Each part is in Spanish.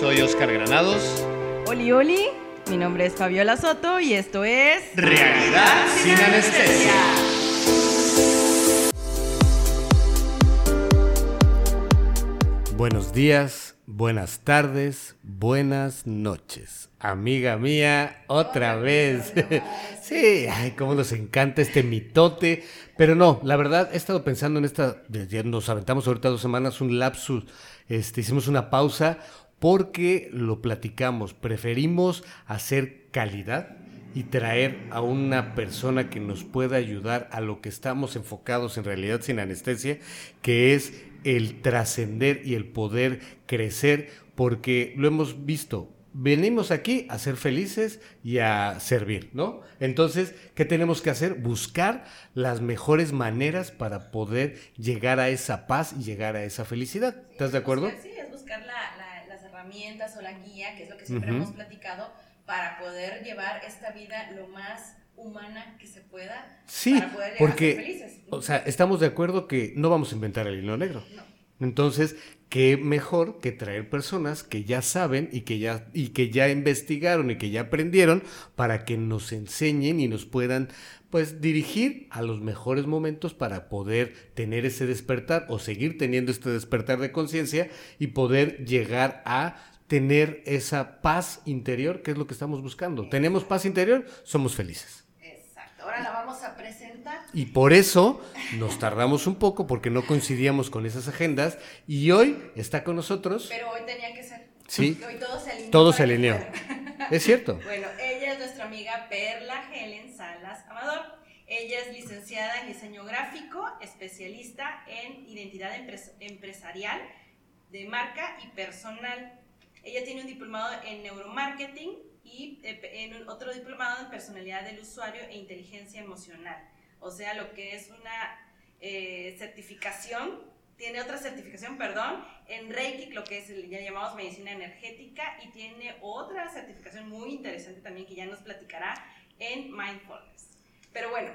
Soy Oscar Granados. Oli, oli. Mi nombre es Fabiola Soto y esto es... Realidad sin anestesia. Buenos días, buenas tardes, buenas noches. Amiga mía, otra vez. Sí, ay, cómo nos encanta este mitote. Pero no, la verdad, he estado pensando en esta. ya Nos aventamos ahorita dos semanas un lapsus. Este, hicimos una pausa porque lo platicamos. Preferimos hacer calidad y traer a una persona que nos pueda ayudar a lo que estamos enfocados en realidad sin anestesia, que es el trascender y el poder crecer, porque lo hemos visto. Venimos aquí a ser felices y a servir, ¿no? Entonces, ¿qué tenemos que hacer? Buscar las mejores maneras para poder llegar a esa paz y llegar a esa felicidad. ¿Estás de acuerdo? sí, es buscar las herramientas o la guía, que es lo que siempre hemos platicado, para poder llevar esta vida lo más humana que se pueda sí, para poder porque, ser felices. O sea, estamos de acuerdo que no vamos a inventar el hilo negro. Entonces, qué mejor que traer personas que ya saben y que ya, y que ya investigaron y que ya aprendieron para que nos enseñen y nos puedan pues dirigir a los mejores momentos para poder tener ese despertar o seguir teniendo este despertar de conciencia y poder llegar a tener esa paz interior, que es lo que estamos buscando. Tenemos paz interior, somos felices. Exacto. Ahora la vamos a presentar. Y por eso nos tardamos un poco porque no coincidíamos con esas agendas y hoy está con nosotros. Pero hoy tenía que ser. Sí. Hoy todo se alineó. Todo se alineó. Es cierto. Bueno, ella es nuestra amiga Perla Helen Salas Amador. Ella es licenciada en diseño gráfico, especialista en identidad empresarial de marca y personal. Ella tiene un diplomado en neuromarketing y eh, en otro diplomado en personalidad del usuario e inteligencia emocional. O sea, lo que es una eh, certificación, tiene otra certificación, perdón, en Reiki, lo que es, ya llamamos medicina energética, y tiene otra certificación muy interesante también que ya nos platicará en mindfulness. Pero bueno.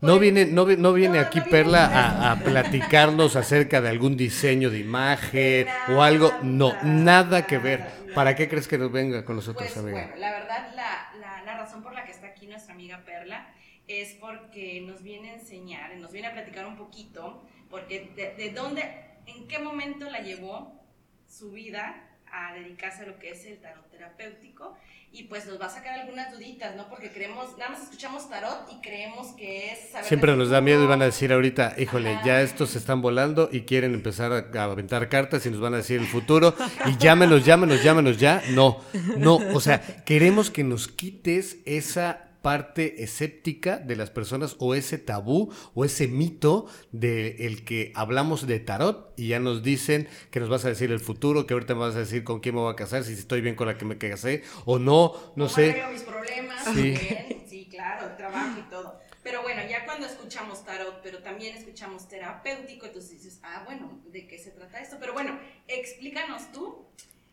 No pues, viene, no, no viene aquí Perla a, platicarnos acerca de algún diseño de imagen o algo. No, nada, que ver. ¿Para qué crees que nos venga con nosotros, pues, amiga? Bueno, la verdad, la, la, razón por la que está aquí nuestra amiga Perla es porque nos viene a enseñar, nos viene a platicar un poquito, porque de, de dónde, en qué momento la llevó su vida a dedicarse a lo que es el tarot terapéutico y pues nos va a sacar algunas duditas, ¿no? Porque creemos, nada más escuchamos tarot y creemos que es... Siempre nos da miedo y van a decir ahorita, híjole, ya estos se están volando y quieren empezar a, aventar cartas y nos van a decir el futuro y llámenos, llámenos, llámenos ya. No, no, o sea, queremos que nos quites esa parte escéptica de las personas o ese tabú o ese mito de el que hablamos de tarot y ya nos dicen que nos vas a decir el futuro, que ahorita me vas a decir con quién me voy a casar, si estoy bien con la que me casé o no, no sé. mis problemas, sí. sí, claro, trabajo y todo. Pero bueno, ya cuando escuchamos tarot, pero también escuchamos terapéutico, entonces dices, ah, bueno, ¿de qué se trata esto? Pero bueno, explícanos tú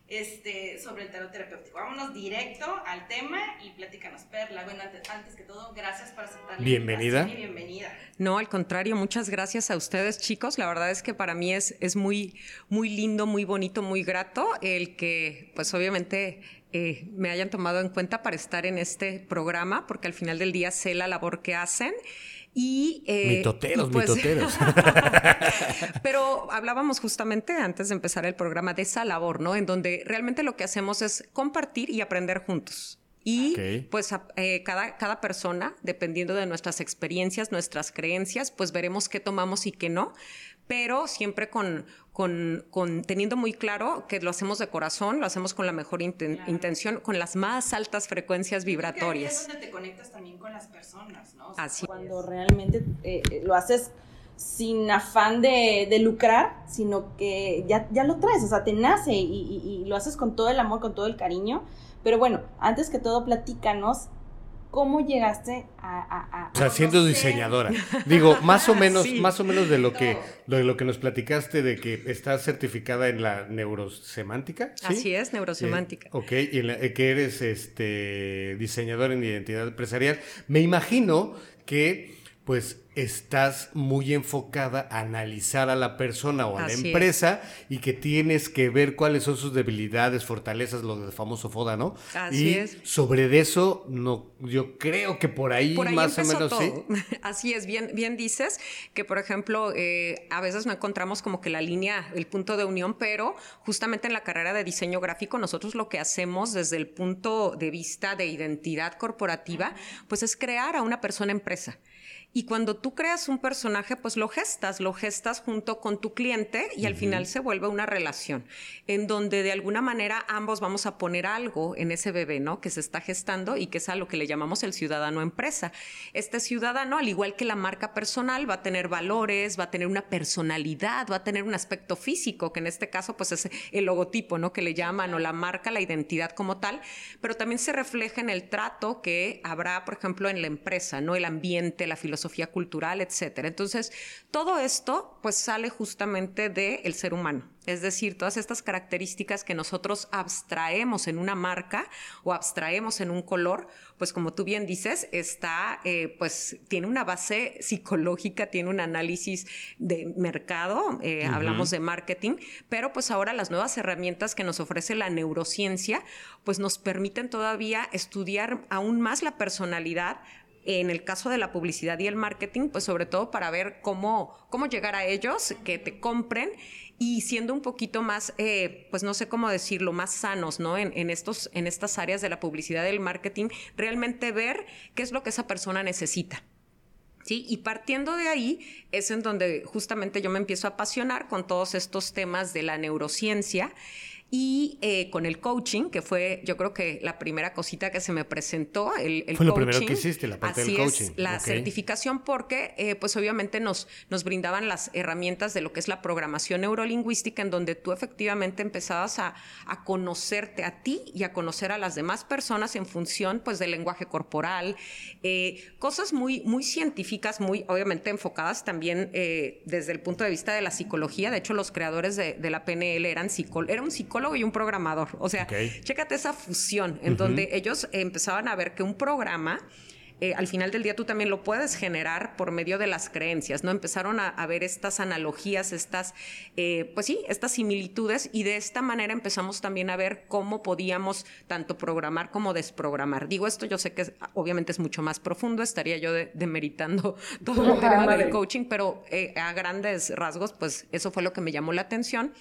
este, sobre el tarot terapéutico. Vámonos directo al tema y platícanos, Perla. Bueno, antes, que todo, gracias por aceptar la bienvenida. bienvenida. No, al contrario, muchas gracias a ustedes, chicos. La verdad es que para mí es, es muy, muy lindo, muy bonito, muy grato el que, pues obviamente, eh, me hayan tomado en cuenta para estar en este programa, porque al final del día sé la labor que hacen. Y, eh, mitoteros, pues, mitoteros. pero hablábamos justamente antes de empezar el programa de esa labor, ¿no? En donde realmente lo que hacemos es compartir y aprender juntos. Y pues eh, cada, cada persona, dependiendo de nuestras experiencias, nuestras creencias, pues veremos qué tomamos y qué no pero siempre con, con, con, teniendo muy claro que lo hacemos de corazón, lo hacemos con la mejor intención, con las más altas frecuencias vibratorias. es donde te conectas también con las personas, ¿no? Así cuando realmente eh, lo haces sin afán de, de, lucrar, sino que ya, ya lo traes, o sea, te nace y, y, y, lo haces con todo el amor, con todo el cariño. Pero bueno, antes que todo, platícanos ¿Cómo llegaste a, o sea, siendo diseñadora. Digo, más o menos, más o menos de lo que, de lo que nos platicaste de que estás certificada en la neurosemántica. Así es, neurosemántica. Eh, ok, y eh, que eres este diseñador en identidad empresarial. Me imagino que pues estás muy enfocada a analizar a la persona o a la empresa y que tienes que ver cuáles son sus debilidades, fortalezas, lo del famoso FODA, ¿no? Así y es. sobre eso, no, yo creo que por ahí, más o menos sí. Así es, bien, bien dices que, por ejemplo, eh, a veces no encontramos como que la línea, el punto de unión, pero justamente en la carrera de diseño gráfico, nosotros lo que hacemos desde el punto de vista de identidad corporativa, pues es crear a una persona empresa. Y cuando tú creas un personaje, pues lo gestas, lo gestas junto con tu cliente y al final se vuelve una relación en donde de alguna manera ambos vamos a poner algo en ese bebé, ¿no? Que se está gestando y que es a lo que le llamamos el ciudadano empresa. Este ciudadano, al igual que la marca personal, va a tener valores, va a tener una personalidad, va a tener un aspecto físico, que en este caso pues es el logotipo, ¿no? Que le llaman o la marca, la identidad como tal, pero también se refleja en el trato que habrá, por ejemplo, en la empresa, ¿no? El ambiente, la filosofía cultural, etcétera. Entonces, todo esto pues sale justamente del ser humano. Es decir, todas estas características que nosotros abstraemos en una marca o abstraemos en un color, pues como tú bien dices, está, eh, pues tiene una base psicológica, tiene un análisis de mercado, eh, hablamos de marketing, pero pues ahora las nuevas herramientas que nos ofrece la neurociencia, pues nos permiten todavía estudiar aún más la personalidad en el caso de la publicidad y el marketing, pues sobre todo para ver cómo, cómo llegar a ellos, que te compren y siendo un poquito más, eh, pues no sé cómo decirlo, más sanos, ¿no? En, estos, en estas áreas de la publicidad y el marketing, realmente ver qué es lo que esa persona necesita. ¿Sí? Y partiendo de ahí es en donde justamente yo me empiezo a apasionar con todos estos temas de la neurociencia y eh, con el coaching, que fue yo creo que la primera cosita que se me presentó, el, fue lo primero que hiciste, la parte del coaching. Es, la certificación porque eh, pues obviamente nos, nos brindaban las herramientas de lo que es la programación neurolingüística en donde tú efectivamente empezabas a, a conocerte a ti y a conocer a las demás personas en función pues del lenguaje corporal, eh, cosas muy, muy científicas, muy obviamente enfocadas también desde el punto de vista de la psicología. De hecho, los creadores de, de la PNL eran psicólogos, era un psicólogo y un programador. O sea, chécate esa fusión en donde ellos empezaban a ver que un programa eh, al final del día tú también lo puedes generar por medio de las creencias, ¿no? Empezaron a, ver estas analogías, estas, eh, pues sí, estas similitudes y de esta manera empezamos también a ver cómo podíamos tanto programar como desprogramar. Digo esto, yo sé que obviamente es mucho más profundo, estaría yo demeritando todo el tema del coaching, pero eh, a grandes rasgos, pues eso fue lo que me llamó la atención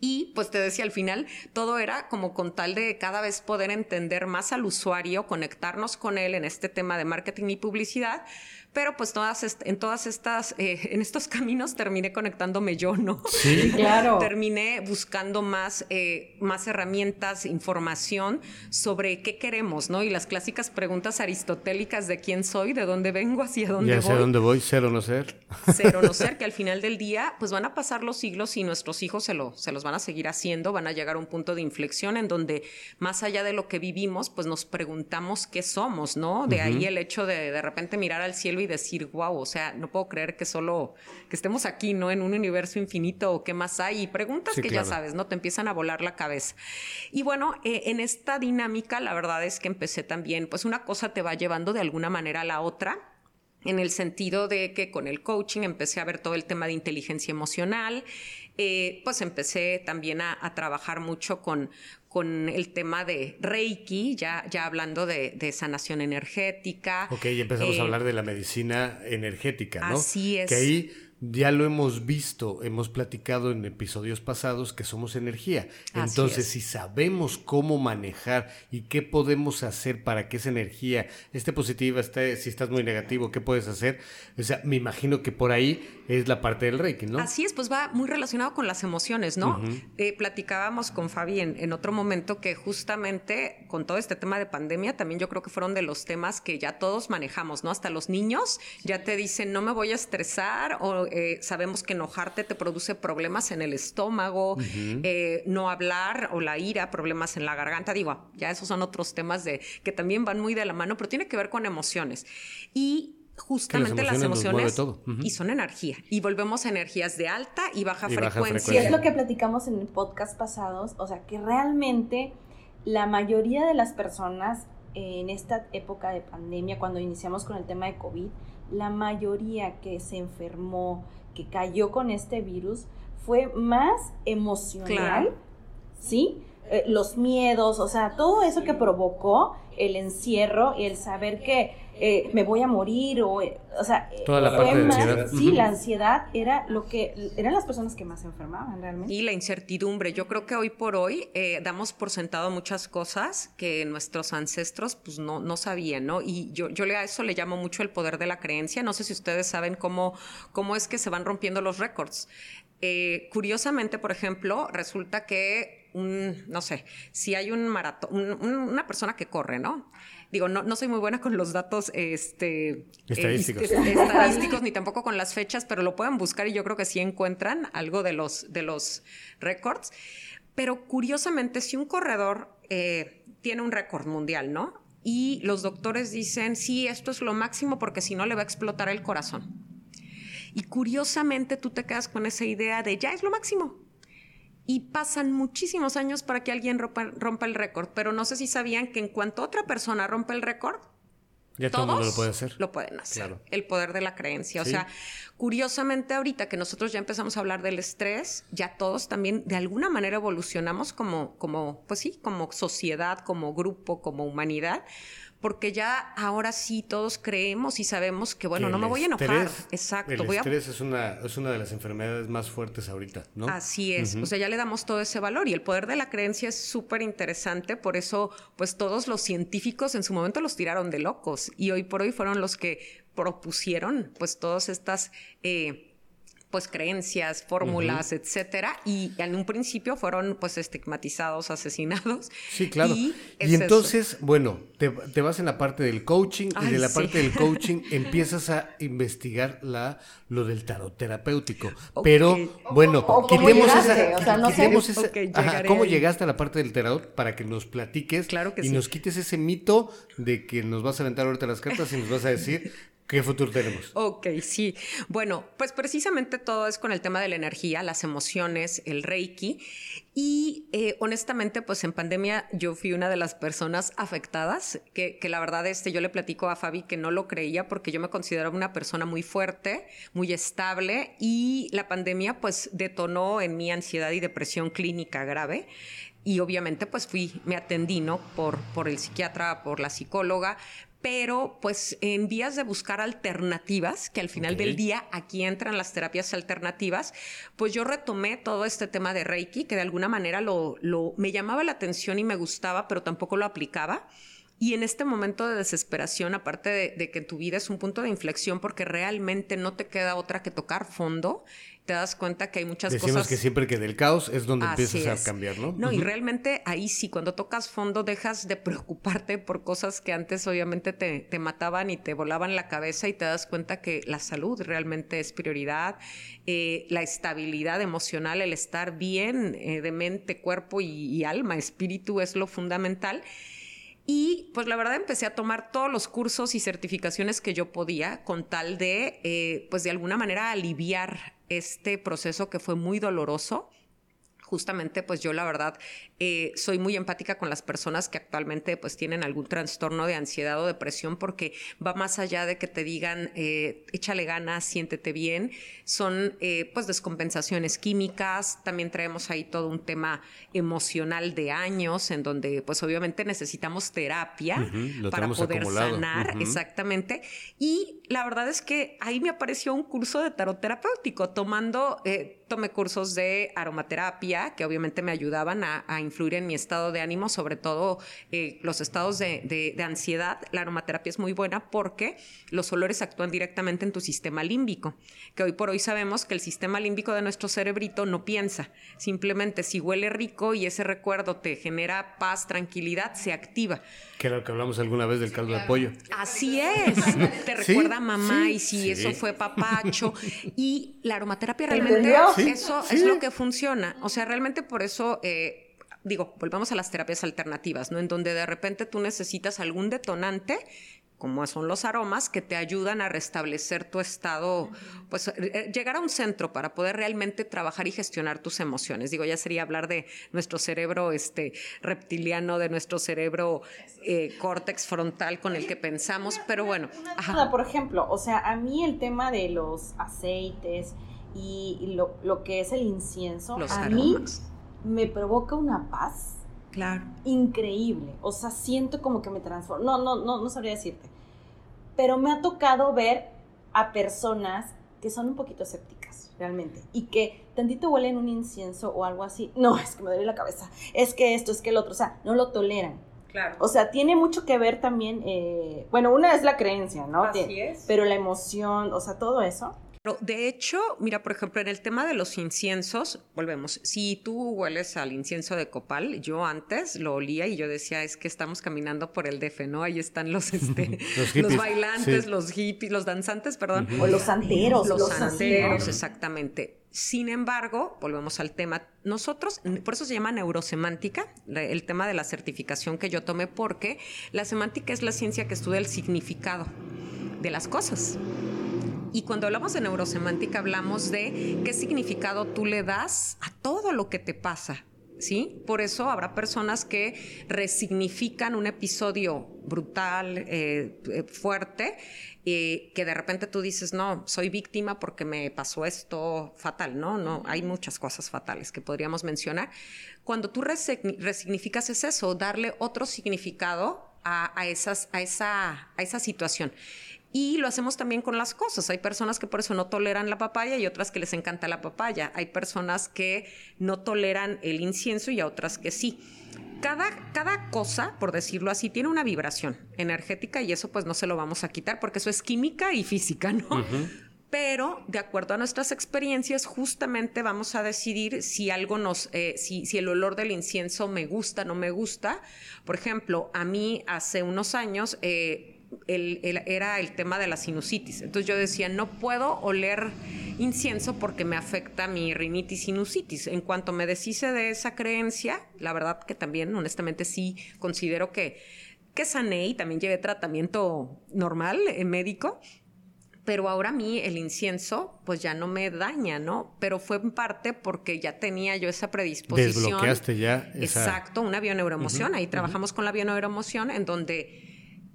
y pues te decía al final, todo era como con tal de cada vez poder entender más al usuario, conectarnos con él en este tema de marketing y publicidad, pero pues todas en todas estas, eh, en estos caminos terminé conectándome yo, ¿no? Sí, claro. terminé buscando más, eh, más herramientas, información sobre qué queremos, ¿no? Y las clásicas preguntas aristotélicas de quién soy, de dónde vengo, hacia dónde ya voy. sé dónde voy, ser o no ser. Ser o no ser, que al final del día, pues van a pasar los siglos y nuestros hijos se, lo, se los van a seguir haciendo, van a llegar a un punto de inflexión en donde más allá de lo que vivimos, pues nos preguntamos qué somos, ¿no? De ahí el hecho de de repente mirar al cielo y decir, wow, o sea, no puedo creer que solo, que estemos aquí, ¿no? En un universo infinito o qué más hay. Y preguntas que ya sabes, ¿no? Te empiezan a volar la cabeza. Y bueno, eh, en esta dinámica, la verdad es que empecé también, pues una cosa te va llevando de alguna manera a la otra en el sentido de que con el coaching empecé a ver todo el tema de inteligencia emocional, eh, pues empecé también a, trabajar mucho con, con el tema de Reiki, ya, ya hablando de, sanación energética. Ok, y empezamos a eh, hablar de la medicina energética, ¿no? Así es. Que ahí ya lo hemos visto, hemos platicado en episodios pasados que somos energía. Entonces, si sabemos cómo manejar y qué podemos hacer para que esa energía esté positiva, esté, si estás muy negativo, qué puedes hacer, o sea, me imagino que por ahí es la parte del Reiki, ¿no? Así es, pues va muy relacionado con las emociones, ¿no? Eh, platicábamos con Fabi en, otro momento que justamente con todo este tema de pandemia, también yo creo que fueron de los temas que ya todos manejamos, ¿no? Hasta los niños ya te dicen, no me voy a estresar o eh, sabemos que enojarte te produce problemas en el estómago, eh, no hablar o la ira, problemas en la garganta. Digo, ya esos son otros temas de que también van muy de la mano, pero tiene que ver con emociones. Y justamente las emociones, y son energía y volvemos a energías de alta y baja, frecuencia. Y es lo que platicamos en el podcast pasados, o sea, que realmente la mayoría de las personas en esta época de pandemia, cuando iniciamos con el tema de COVID, la mayoría que se enfermó, que cayó con este virus, fue más emocional, ¿sí? Eh, los miedos, o sea, todo eso que provocó el encierro y el saber que eh, me voy a morir o, eh, o sea, toda la parte de ansiedad. Sí, la ansiedad era lo que eran las personas que más se enfermaban realmente. Y la incertidumbre. Yo creo que hoy por hoy damos por sentado muchas cosas que nuestros ancestros pues no, no sabían, ¿no? Y yo, yo a eso le llamo mucho el poder de la creencia. No sé si ustedes saben cómo, cómo es que se van rompiendo los récords. curiosamente, por ejemplo, resulta que un, no sé, si hay un maratón, una persona que corre, ¿no? Digo, no, no soy muy buena con los datos este, estadísticos. estadísticos ni tampoco con las fechas, pero lo pueden buscar y yo creo que sí encuentran algo de los, de los récords. Pero curiosamente, si un corredor eh, tiene un récord mundial, ¿no? Y los doctores dicen, sí, esto es lo máximo porque si no le va a explotar el corazón. Y curiosamente tú te quedas con esa idea de, ya es lo máximo y pasan muchísimos años para que alguien rompa, el récord. Pero no sé si sabían que en cuanto otra persona rompe el récord, ya todo el mundo lo puede hacer. Lo pueden hacer. El poder de la creencia. O sea, curiosamente ahorita que nosotros ya empezamos a hablar del estrés, ya todos también de alguna manera evolucionamos como, como, pues sí, como sociedad, como grupo, como humanidad, porque ya ahora sí todos creemos y sabemos que, bueno, no me voy a enojar. Exacto. El estrés es, una, es una de las enfermedades más fuertes ahorita, ¿no? Así es. O sea, ya le damos todo ese valor y el poder de la creencia es súper interesante. Por eso, pues todos los científicos en su momento los tiraron de locos y hoy por hoy fueron los que propusieron, pues, todas estas... Eh, pues creencias, fórmulas, etcétera, y en un principio fueron pues estigmatizados, asesinados. Sí, claro. Y, entonces, bueno, te, vas en la parte del coaching y de la parte del coaching empiezas a investigar la lo del tarot terapéutico. Pero bueno, quitemos esa, ¿cómo llegaste a la parte del tarot para que nos platiques claro que y nos quites ese mito de que nos vas a aventar ahorita las cartas y nos vas a decir ¿Qué futuro tenemos? Ok, sí. Bueno, pues precisamente todo es con el tema de la energía, las emociones, el reiki. Y eh, honestamente, pues en pandemia yo fui una de las personas afectadas, que, que, la verdad este, yo le platico a Fabi que no lo creía porque yo me consideraba una persona muy fuerte, muy estable y la pandemia pues detonó en mi ansiedad y depresión clínica grave y obviamente pues fui, me atendí, ¿no? Por, por el psiquiatra, por la psicóloga, pero pues en vías de buscar alternativas, que al final del día aquí entran las terapias alternativas, pues yo retomé todo este tema de Reiki, que de alguna manera lo, lo me llamaba la atención y me gustaba, pero tampoco lo aplicaba. Y en este momento de desesperación, aparte de, que tu vida es un punto de inflexión porque realmente no te queda otra que tocar fondo, te das cuenta que hay muchas Decimos cosas. que siempre que del caos es donde empiezas a cambiar, ¿no? No, y realmente ahí sí, cuando tocas fondo dejas de preocuparte por cosas que antes obviamente te, te mataban y te volaban la cabeza y te das cuenta que la salud realmente es prioridad, eh, la estabilidad emocional, el estar bien eh, de mente, cuerpo y alma, espíritu es lo fundamental. Y pues la verdad empecé a tomar todos los cursos y certificaciones que yo podía con tal de, eh, pues de alguna manera aliviar este proceso que fue muy doloroso justamente pues yo la verdad eh, soy muy empática con las personas que actualmente pues tienen algún trastorno de ansiedad o depresión porque va más allá de que te digan eh, échale ganas, siéntete bien, son eh, pues descompensaciones químicas, también traemos ahí todo un tema emocional de años en donde pues obviamente necesitamos terapia para poder sanar, exactamente, y la verdad es que ahí me apareció un curso de tarot terapéutico tomando tomé cursos de aromaterapia que obviamente me ayudaban a, influir en mi estado de ánimo, sobre todo eh, los estados de, ansiedad. La aromaterapia es muy buena porque los olores actúan directamente en tu sistema límbico, que hoy por hoy sabemos que el sistema límbico de nuestro cerebrito no piensa, simplemente si huele rico y ese recuerdo te genera paz, tranquilidad, se activa. Que era lo que hablamos alguna vez del caldo de pollo. Así es, te recuerda a mamá y si eso fue papacho. Y la aromaterapia realmente eso es lo que funciona. O sea, realmente por eso... Eh, digo, volvamos a las terapias alternativas, ¿no? En donde de repente tú necesitas algún detonante como son los aromas, que te ayudan a restablecer tu estado, pues eh, eh, llegar a un centro para poder realmente trabajar y gestionar tus emociones. Digo, ya sería hablar de nuestro cerebro este, reptiliano, de nuestro cerebro eh, córtex frontal con el que pensamos, pero bueno. Por ejemplo, o sea, a mí el tema de los aceites y lo, que es el incienso, a mí me provoca una paz Claro. Increíble. O sea, siento como que me transformo. No, no, no, no sabría decirte. Pero me ha tocado ver a personas que son un poquito escépticas, realmente. Y que tantito huelen un incienso o algo así. No, es que me duele la cabeza. Es que esto, es que el otro. O sea, no lo toleran. Claro. O sea, tiene mucho que ver también, eh, bueno, una es la creencia, ¿no? Así es. Pero la emoción, o sea, todo eso. De hecho, mira, por ejemplo, en el tema de los inciensos, volvemos, si tú hueles al incienso de copal, yo antes lo olía y yo decía, es que estamos caminando por el DF, ¿no? Ahí están los, este, los, bailantes, los hippies, los danzantes, perdón. O los santeros. Los, santeros, exactamente. Sin embargo, volvemos al tema, nosotros, por eso se llama neurosemántica, el tema de la certificación que yo tomé, porque la semántica es la ciencia que estudia el significado de las cosas. Y cuando hablamos de neurosemántica hablamos de qué significado tú le das a todo lo que te pasa. ¿Sí? Por eso habrá personas que resignifican un episodio brutal, eh, eh, fuerte, que de repente tú dices, no, soy víctima porque me pasó esto fatal, ¿no? No, hay muchas cosas fatales que podríamos mencionar. Cuando tú resignificas es eso, darle otro significado a, a, esas, a, esa, a esa situación. Y lo hacemos también con las cosas. Hay personas que por eso no toleran la papaya y otras que les encanta la papaya. Hay personas que no toleran el incienso y a otras que sí. Cada, cada cosa, por decirlo así, tiene una vibración energética y eso pues no se lo vamos a quitar porque eso es química y física, ¿no? Pero de acuerdo a nuestras experiencias, justamente vamos a decidir si algo nos, eh, si, si el olor del incienso me gusta, no me gusta. Por ejemplo, a mí hace unos años eh, era el tema de la sinusitis. Entonces yo decía, no puedo oler incienso porque me afecta mi rinitis sinusitis. En cuanto me deshice de esa creencia, la verdad que también, honestamente, sí considero que, que sané y también llevé tratamiento normal, eh, médico. Pero ahora a mí el incienso, pues ya no me daña, ¿no? Pero fue en parte porque ya tenía yo esa predisposición. Desbloqueaste ya. Exacto, una bioneuroemoción. Ahí trabajamos con la bioneuroemoción en donde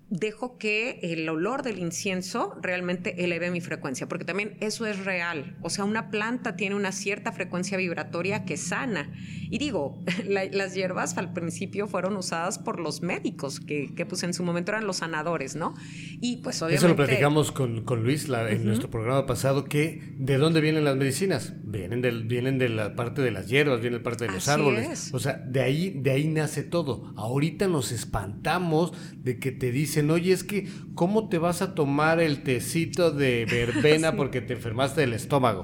dejo que el olor del incienso realmente eleve mi frecuencia, porque también eso es real. O sea, una planta tiene una cierta frecuencia vibratoria que sana. Y digo, las hierbas al principio fueron usadas por los médicos, que, pues en su momento eran los sanadores, ¿no? Y pues obviamente... Eso lo platicamos con, Luis en nuestro programa pasado, que ¿de dónde vienen las medicinas? Vienen, del, vienen de la parte de las hierbas, vienen de parte de los árboles. O sea, de ahí, de ahí nace todo. Ahorita nos espantamos de que te dicen oye, es que, ¿cómo te vas a tomar el tecito de verbena porque te enfermaste del estómago?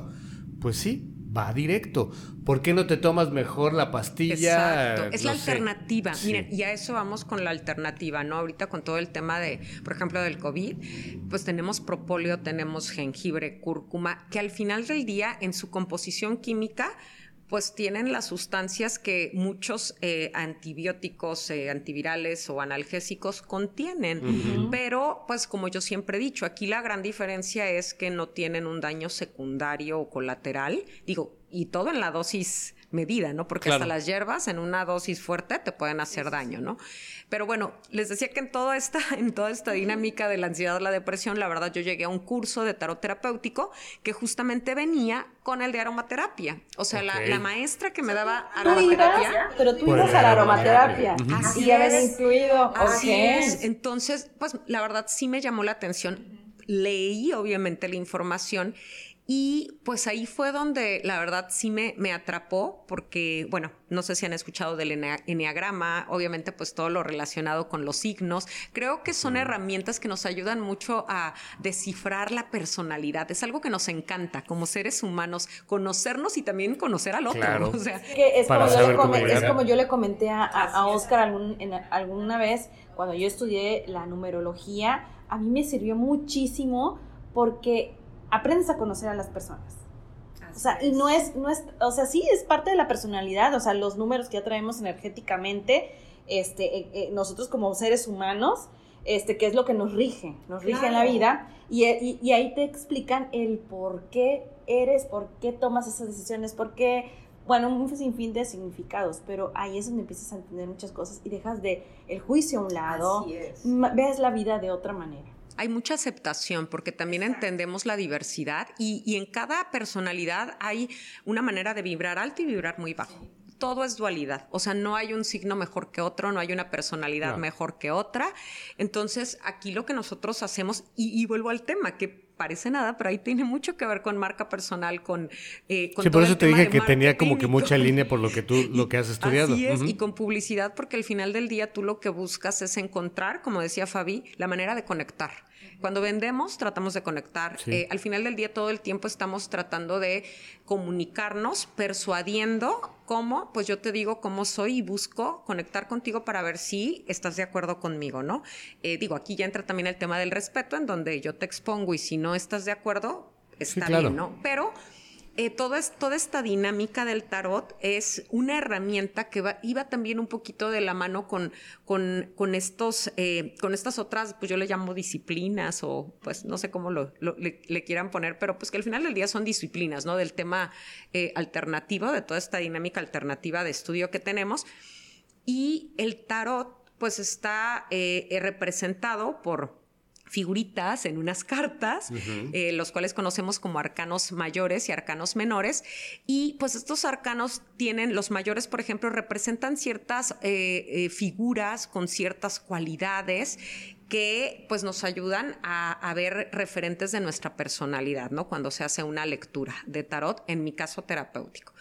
Pues sí, va directo. ¿Por qué no te tomas mejor la pastilla? Exacto, es la alternativa. Miren, y a eso vamos con la alternativa, ¿no? Ahorita con todo el tema de, por ejemplo, del COVID, pues tenemos propóleo, tenemos jengibre, cúrcuma, que al final del día en su composición química pues tienen las sustancias que muchos eh, antibióticos, eh, antivirales o analgésicos contienen. Pero, pues como yo siempre he dicho, aquí la gran diferencia es que no tienen un daño secundario o colateral. Digo, y todo en la dosis medida, ¿no? Porque hasta las hierbas en una dosis fuerte te pueden hacer daño, ¿no? Pero bueno, les decía que en toda esta, en toda esta dinámica de la ansiedad, la depresión, la verdad yo llegué a un curso de tarot terapéutico que justamente venía con el de aromaterapia. O sea, la, maestra que me daba aromaterapia. pero tú ibas a la aromaterapia. Así es. incluido. Así es. Entonces, pues la verdad sí me llamó la atención. Leí obviamente la información y pues ahí fue donde la verdad sí me, me atrapó porque, bueno, no sé si han escuchado del enneagrama, obviamente pues todo lo relacionado con los signos. Creo que son herramientas que nos ayudan mucho a descifrar la personalidad. Es algo que nos encanta como seres humanos, conocernos y también conocer al otro. es, como yo le comenté a, Oscar alguna vez cuando yo estudié la numerología, a mí me sirvió muchísimo porque aprendes a conocer a las personas. o sea, y no es, no es, o sea, sí es parte de la personalidad, o sea, los números que ya traemos energéticamente, este, eh, eh, nosotros como seres humanos, este, que es lo que nos rige, nos rige en la vida, y, y, ahí te explican el por qué eres, por qué tomas esas decisiones, por qué, bueno, un sinfín de significados, pero ahí es donde empiezas a entender muchas cosas y dejas de el juicio a un lado, ves la vida de otra manera hay mucha aceptación porque también entendemos la diversidad y, y, en cada personalidad hay una manera de vibrar alto y vibrar muy bajo todo es dualidad. O sea, no hay un signo mejor que otro, no hay una personalidad mejor que otra. Entonces, aquí lo que nosotros hacemos, y, vuelvo al tema, que parece nada, pero ahí tiene mucho que ver con marca personal, con... Eh, sí, por eso te dije que tenía como que mucha línea por lo que tú, lo que has estudiado. Así es, y con publicidad, porque al final del día tú lo que buscas es encontrar, como decía Fabi, la manera de conectar. Cuando vendemos, tratamos de conectar. Eh, al final del día, todo el tiempo estamos tratando de comunicarnos, persuadiendo cómo, pues yo te digo cómo soy y busco conectar contigo para ver si estás de acuerdo conmigo, ¿no? Eh, digo, aquí ya entra también el tema del respeto, en donde yo te expongo y si no estás de acuerdo, está bien, ¿no? Pero eh, toda esta dinámica del tarot es una herramienta que iba también un poquito de la mano con, estos, eh, con estas otras, pues yo le llamo disciplinas o pues no sé cómo lo, le, quieran poner, pero pues que al final del día son disciplinas, ¿no? Del tema eh, alternativo, de toda esta dinámica alternativa de estudio que tenemos. Y el tarot pues está representado por figuritas en unas cartas, eh, los cuales conocemos como arcanos mayores y arcanos menores. Y pues estos arcanos tienen, los mayores, por ejemplo, representan ciertas eh, eh, figuras con ciertas cualidades que pues nos ayudan a, a, ver referentes de nuestra personalidad, ¿no? Cuando se hace una lectura de tarot, en mi caso terapéutico.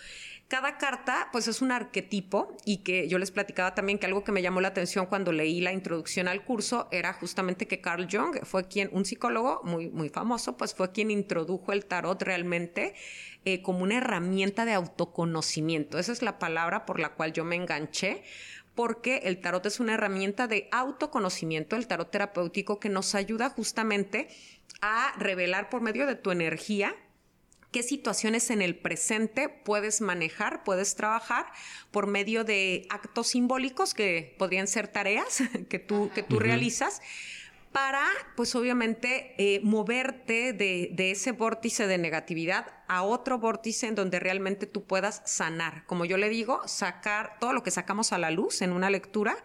Cada carta, pues es un arquetipo y que yo les platicaba también que algo que me llamó la atención cuando leí la introducción al curso era justamente que Carl Jung fue quien, un psicólogo muy, muy famoso, pues fue quien introdujo el tarot realmente eh, como una herramienta de autoconocimiento. Esa es la palabra por la cual yo me enganché porque el tarot es una herramienta de autoconocimiento, el tarot terapéutico que nos ayuda justamente a revelar por medio de tu energía qué situaciones en el presente puedes manejar, puedes trabajar por medio de actos simbólicos que podrían ser tareas que tú, que tú realizas para, pues obviamente, eh, moverte de, de, ese vórtice de negatividad a otro vórtice en donde realmente tú puedas sanar. Como yo le digo, sacar todo lo que sacamos a la luz en una lectura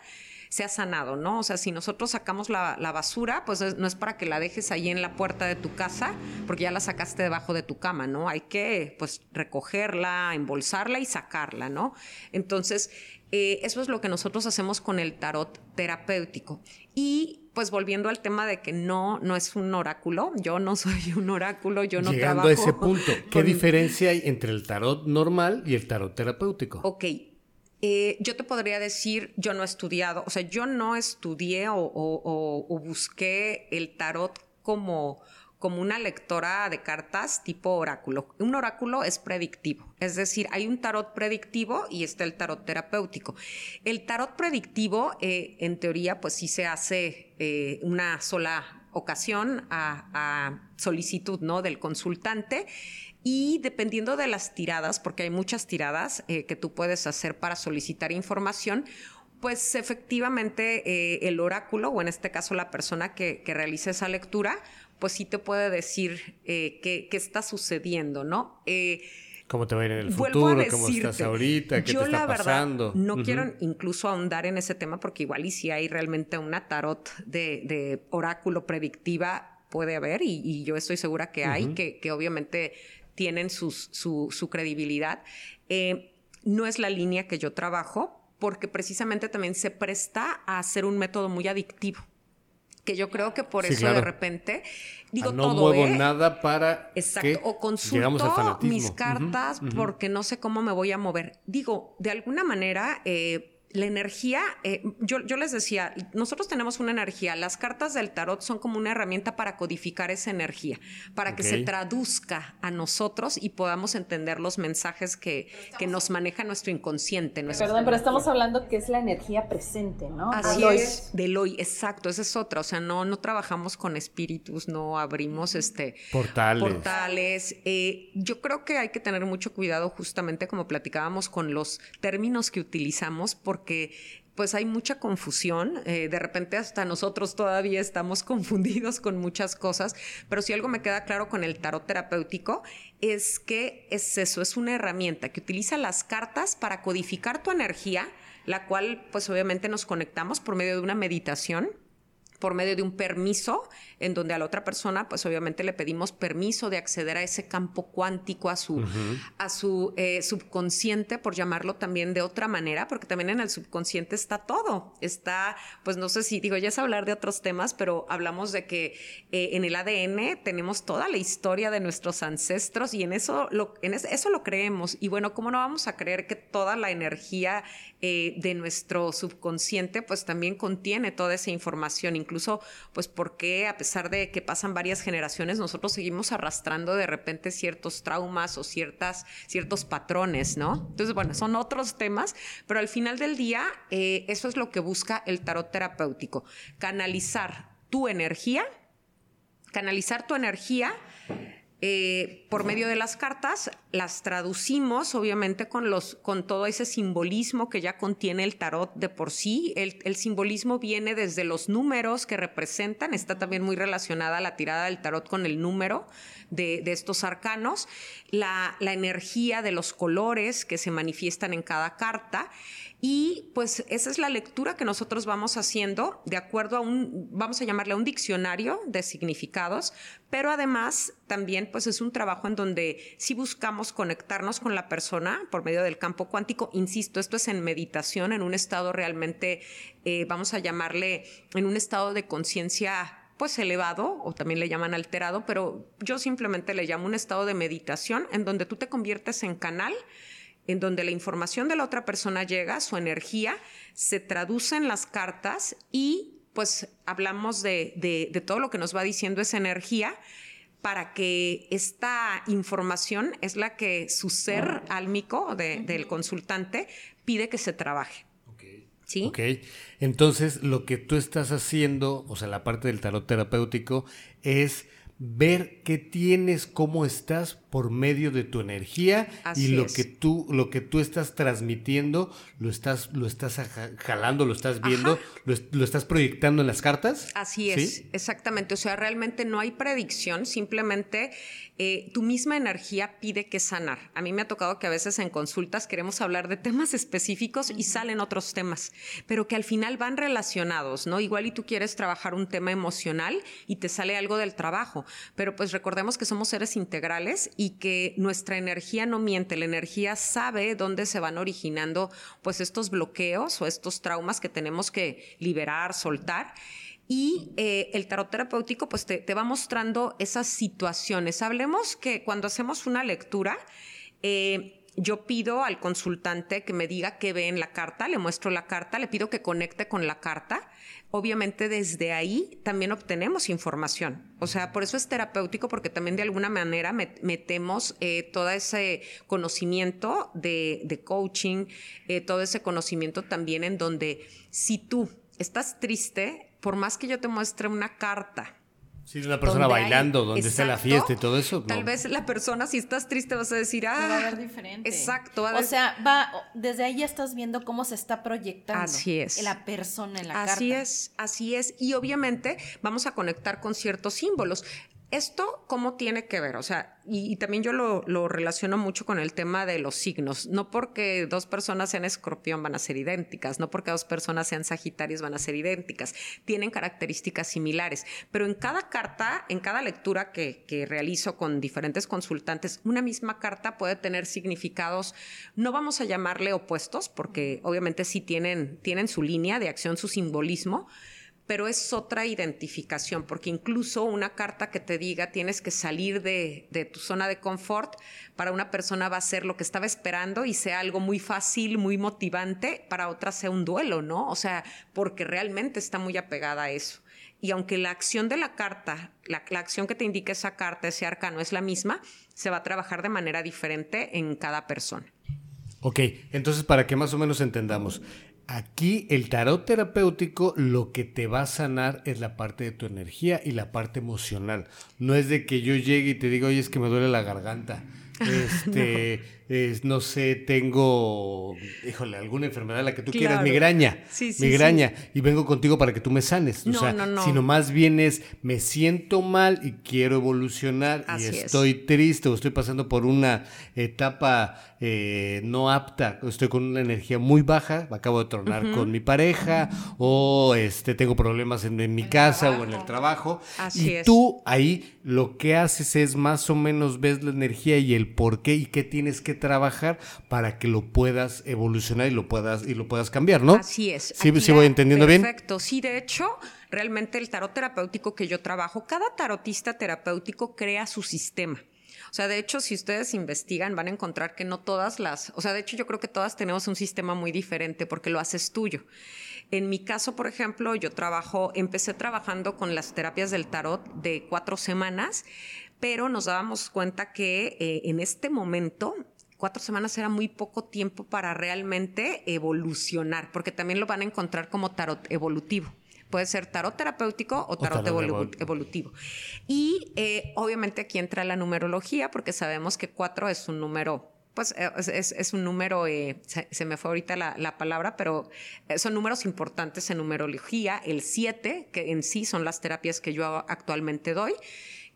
se ha sanado, ¿no? O sea, si nosotros sacamos la, basura, pues no es para que la dejes ahí en la puerta de tu casa, porque ya la sacaste debajo de tu cama, ¿no? Hay que, pues, recogerla, embolsarla y sacarla, ¿no? Entonces, eh, eso es lo que nosotros hacemos con el tarot terapéutico. Y pues volviendo al tema de que no, no es un oráculo, yo no soy un oráculo, yo no Llegando trabajo. a ese punto, ¿qué diferencia hay entre el tarot normal y el tarot terapéutico? Ok, eh, yo te podría decir, yo no he estudiado, o sea, yo no estudié o, busqué el tarot como, como una lectora de cartas tipo oráculo. Un oráculo es predictivo, es decir, hay un tarot predictivo y está el tarot terapéutico. El tarot predictivo, eh, en teoría, pues sí se hace eh, una sola ocasión a, a, solicitud ¿no? del consultante y dependiendo de las tiradas, porque hay muchas tiradas eh, que tú puedes hacer para solicitar información, pues efectivamente eh, el oráculo, o en este caso la persona que, que realiza esa lectura, pues sí te puede decir eh, qué, está sucediendo, ¿no? ¿Cómo te va a ir en el futuro? ¿Cómo estás ahorita? ¿Qué te está pasando? no quiero incluso ahondar en ese tema porque igual y si hay realmente una tarot de, oráculo predictiva puede haber y, yo estoy segura que hay, que, que, obviamente tienen su, su, credibilidad. Eh, no es la línea que yo trabajo porque precisamente también se presta a ser un método muy adictivo que yo creo que por eso de repente digo no todo muevo nada para exacto o consulto mis cartas porque no sé cómo me voy a mover. Digo de alguna manera eh, la energía, eh, yo, les decía, nosotros tenemos una energía, las cartas del tarot son como una herramienta para codificar esa energía, para que se traduzca a nosotros y podamos entender los mensajes que, que nos maneja nuestro inconsciente. Perdón, pero estamos hablando que es la energía presente, ¿no? Así es, del hoy, exacto, esa es otra, o sea, no, no trabajamos con espíritus, no abrimos este portales. portales. Eh, yo creo que hay que tener mucho cuidado justamente como platicábamos con los términos que utilizamos, porque que pues hay mucha confusión. Eh, de repente hasta nosotros todavía estamos confundidos con muchas cosas, pero si algo me queda claro con el tarot terapéutico es que es eso, es una herramienta que utiliza las cartas para codificar tu energía, la cual pues obviamente nos conectamos por medio de una meditación por medio de un permiso, en donde a la otra persona, pues obviamente le pedimos permiso de acceder a ese campo cuántico, a su, a su eh, subconsciente, por llamarlo también de otra manera, porque también en el subconsciente está todo. Está, pues no sé si digo, ya es hablar de otros temas, pero hablamos de que eh, en el ADN tenemos toda la historia de nuestros ancestros y en eso lo, en eso lo creemos. Y bueno, ¿cómo no vamos a creer que toda la energía eh, de nuestro subconsciente, pues también contiene toda esa información? incluso pues porque a pesar de que pasan varias generaciones, nosotros seguimos arrastrando de repente ciertos traumas o ciertas, ciertos patrones, ¿no? Entonces, bueno, son otros temas, pero al final del día eh, eso es lo que busca el tarot terapéutico, canalizar tu energía, canalizar tu energía eh, por medio de las cartas, las traducimos obviamente con, los, con todo ese simbolismo que ya contiene el tarot de por sí. El, simbolismo viene desde los números que representan, está también muy relacionada la tirada del tarot con el número de, estos arcanos, la, la energía de los colores que se manifiestan en cada carta. Y pues esa es la lectura que nosotros vamos haciendo de acuerdo a un, vamos a llamarle un diccionario de significados, pero además también pues es un trabajo en donde si buscamos conectarnos con la persona por medio del campo cuántico. Insisto, esto es en meditación, en un estado realmente, eh, vamos a llamarle, en un estado de conciencia pues elevado o también le llaman alterado, pero yo simplemente le llamo un estado de meditación en donde tú te conviertes en canal en donde la información de la otra persona llega, su energía, se traduce en las cartas y pues hablamos de, todo lo que nos va diciendo esa energía para que esta información es la que su ser álmico del consultante pide que se trabaje. ¿Sí? Ok, entonces lo que tú estás haciendo, o sea, la parte del tarot terapéutico, es ver qué tienes, cómo estás por medio de tu energía y lo que tú lo que tú estás transmitiendo lo estás lo estás jalando, lo estás viendo, lo, estás proyectando en las cartas. Así es, exactamente. O sea, realmente no hay predicción, simplemente eh, tu misma energía pide que sanar. A mí me ha tocado que a veces en consultas queremos hablar de temas específicos y salen otros temas, pero que al final van relacionados, ¿no? Igual y tú quieres trabajar un tema emocional y te sale algo del trabajo, pero pues recordemos que somos seres integrales y que nuestra energía no miente, la energía sabe dónde se van originando pues estos bloqueos o estos traumas que tenemos que liberar, soltar. Y eh, el tarot terapéutico pues te, va mostrando esas situaciones. Hablemos que cuando hacemos una lectura, eh, yo pido al consultante que me diga qué ve en la carta, le muestro la carta, le pido que conecte con la carta. Obviamente desde ahí también obtenemos información. O sea, por eso es terapéutico, porque también de alguna manera metemos eh, todo ese conocimiento de, coaching, todo ese conocimiento también en donde si tú estás triste, por más que yo te muestre una carta, Sí, una persona bailando, donde está la fiesta y todo eso. Tal vez la persona, si estás triste, vas a decir, ah. Va a ver diferente. Exacto. o sea, va, desde ahí ya estás viendo cómo se está proyectando. Así es. La persona en la carta. Así es, así es. Y obviamente vamos a conectar con ciertos símbolos. ¿Esto cómo tiene que ver? O sea, y, también yo lo, relaciono mucho con el tema de los signos. No porque dos personas sean escorpión van a ser idénticas, no porque dos personas sean sagitarios van a ser idénticas. Tienen características similares. Pero en cada carta, en cada lectura que, que realizo con diferentes consultantes, una misma carta puede tener significados, no vamos a llamarle opuestos, porque obviamente sí tienen, tienen su línea de acción, su simbolismo pero es otra identificación, porque incluso una carta que te diga tienes que salir de, tu zona de confort, para una persona va a ser lo que estaba esperando y sea algo muy fácil, muy motivante, para otra sea un duelo, ¿no? O sea, porque realmente está muy apegada a eso. Y aunque la acción de la carta, la, la acción que te indica esa carta, ese arcano es la misma, se va a trabajar de manera diferente en cada persona. Ok, entonces para que más o menos entendamos, Aquí el tarot terapéutico lo que te va a sanar es la parte de tu energía y la parte emocional. No es de que yo llegue y te diga, oye, es que me duele la garganta. Este, no. sé, tengo, híjole, alguna enfermedad, la que tú quieras, migraña, migraña, y vengo contigo para que tú me sanes. No, o sea, no, sino más bien es, me siento mal y quiero evolucionar y estoy triste o estoy pasando por una etapa eh, no apta, estoy con una energía muy baja, acabo de tronar con mi pareja o este, tengo problemas en, mi casa o en el trabajo. Así y tú ahí lo que haces es más o menos ves la energía y el por qué y qué tienes que trabajar para que lo puedas evolucionar y lo puedas y lo puedas cambiar, ¿no? Así es. Sí, sí voy entendiendo bien. Perfecto. Sí, de hecho, realmente el tarot terapéutico que yo trabajo, cada tarotista terapéutico crea su sistema. O sea, de hecho, si ustedes investigan, van a encontrar que no todas las, o sea, de hecho yo creo que todas tenemos un sistema muy diferente porque lo haces tuyo. En mi caso, por ejemplo, yo trabajo, empecé trabajando con las terapias del tarot de cuatro semanas, pero nos dábamos cuenta que eh, en este momento cuatro semanas era muy poco tiempo para realmente evolucionar, porque también lo van a encontrar como tarot evolutivo. Puede ser tarot terapéutico o tarot, evolutivo. Y eh, obviamente aquí entra la numerología, porque sabemos que cuatro es un número pues eh, es, un número, se, me fue ahorita la, la, palabra, pero son números importantes en numerología. El siete, que en sí son las terapias que yo actualmente doy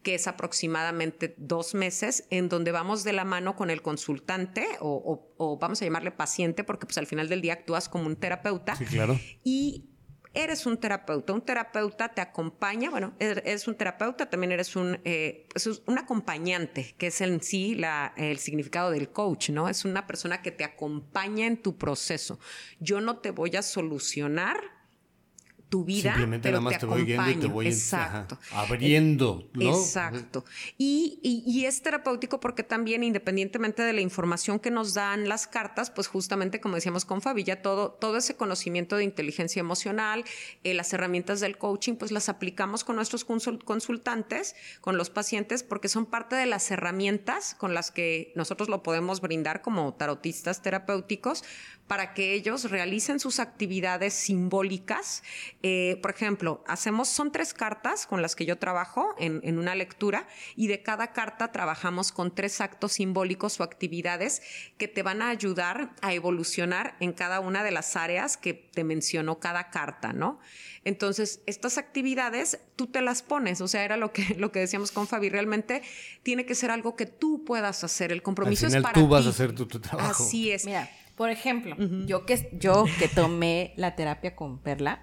que es aproximadamente dos meses, en donde vamos de la mano con el consultante o, vamos a llamarle paciente, porque pues al final del día actúas como un terapeuta. Sí, claro. Y eres un terapeuta. Un terapeuta te acompaña, bueno, eres un terapeuta, también eres un, eh, un acompañante, que es en sí la, el significado del coach, ¿no? Es una persona que te acompaña en tu proceso. Yo no te voy a solucionar tu vida, Simplemente nada más te, voy guiando y te voy Exacto. abriendo, ¿no? Exacto. Y, y, es terapéutico porque también, independientemente de la información que nos dan las cartas, pues justamente como decíamos con Fabi, ya todo, todo ese conocimiento de inteligencia emocional, eh, las herramientas del coaching, pues las aplicamos con nuestros consultantes, con los pacientes, porque son parte de las herramientas con las que nosotros lo podemos brindar como tarotistas terapéuticos para que ellos realicen sus actividades simbólicas. Eh, por ejemplo, hacemos, son tres cartas con las que yo trabajo en, en, una lectura y de cada carta trabajamos con tres actos simbólicos o actividades que te van a ayudar a evolucionar en cada una de las áreas que te mencionó cada carta, ¿no? Entonces, estas actividades tú te las pones, o sea, era lo que, lo que decíamos con Fabi, realmente tiene que ser algo que tú puedas hacer, el compromiso Al final, es para tú vas a hacer tu, tu trabajo. Así es. Mira, por ejemplo, yo, que, yo que tomé la terapia con Perla,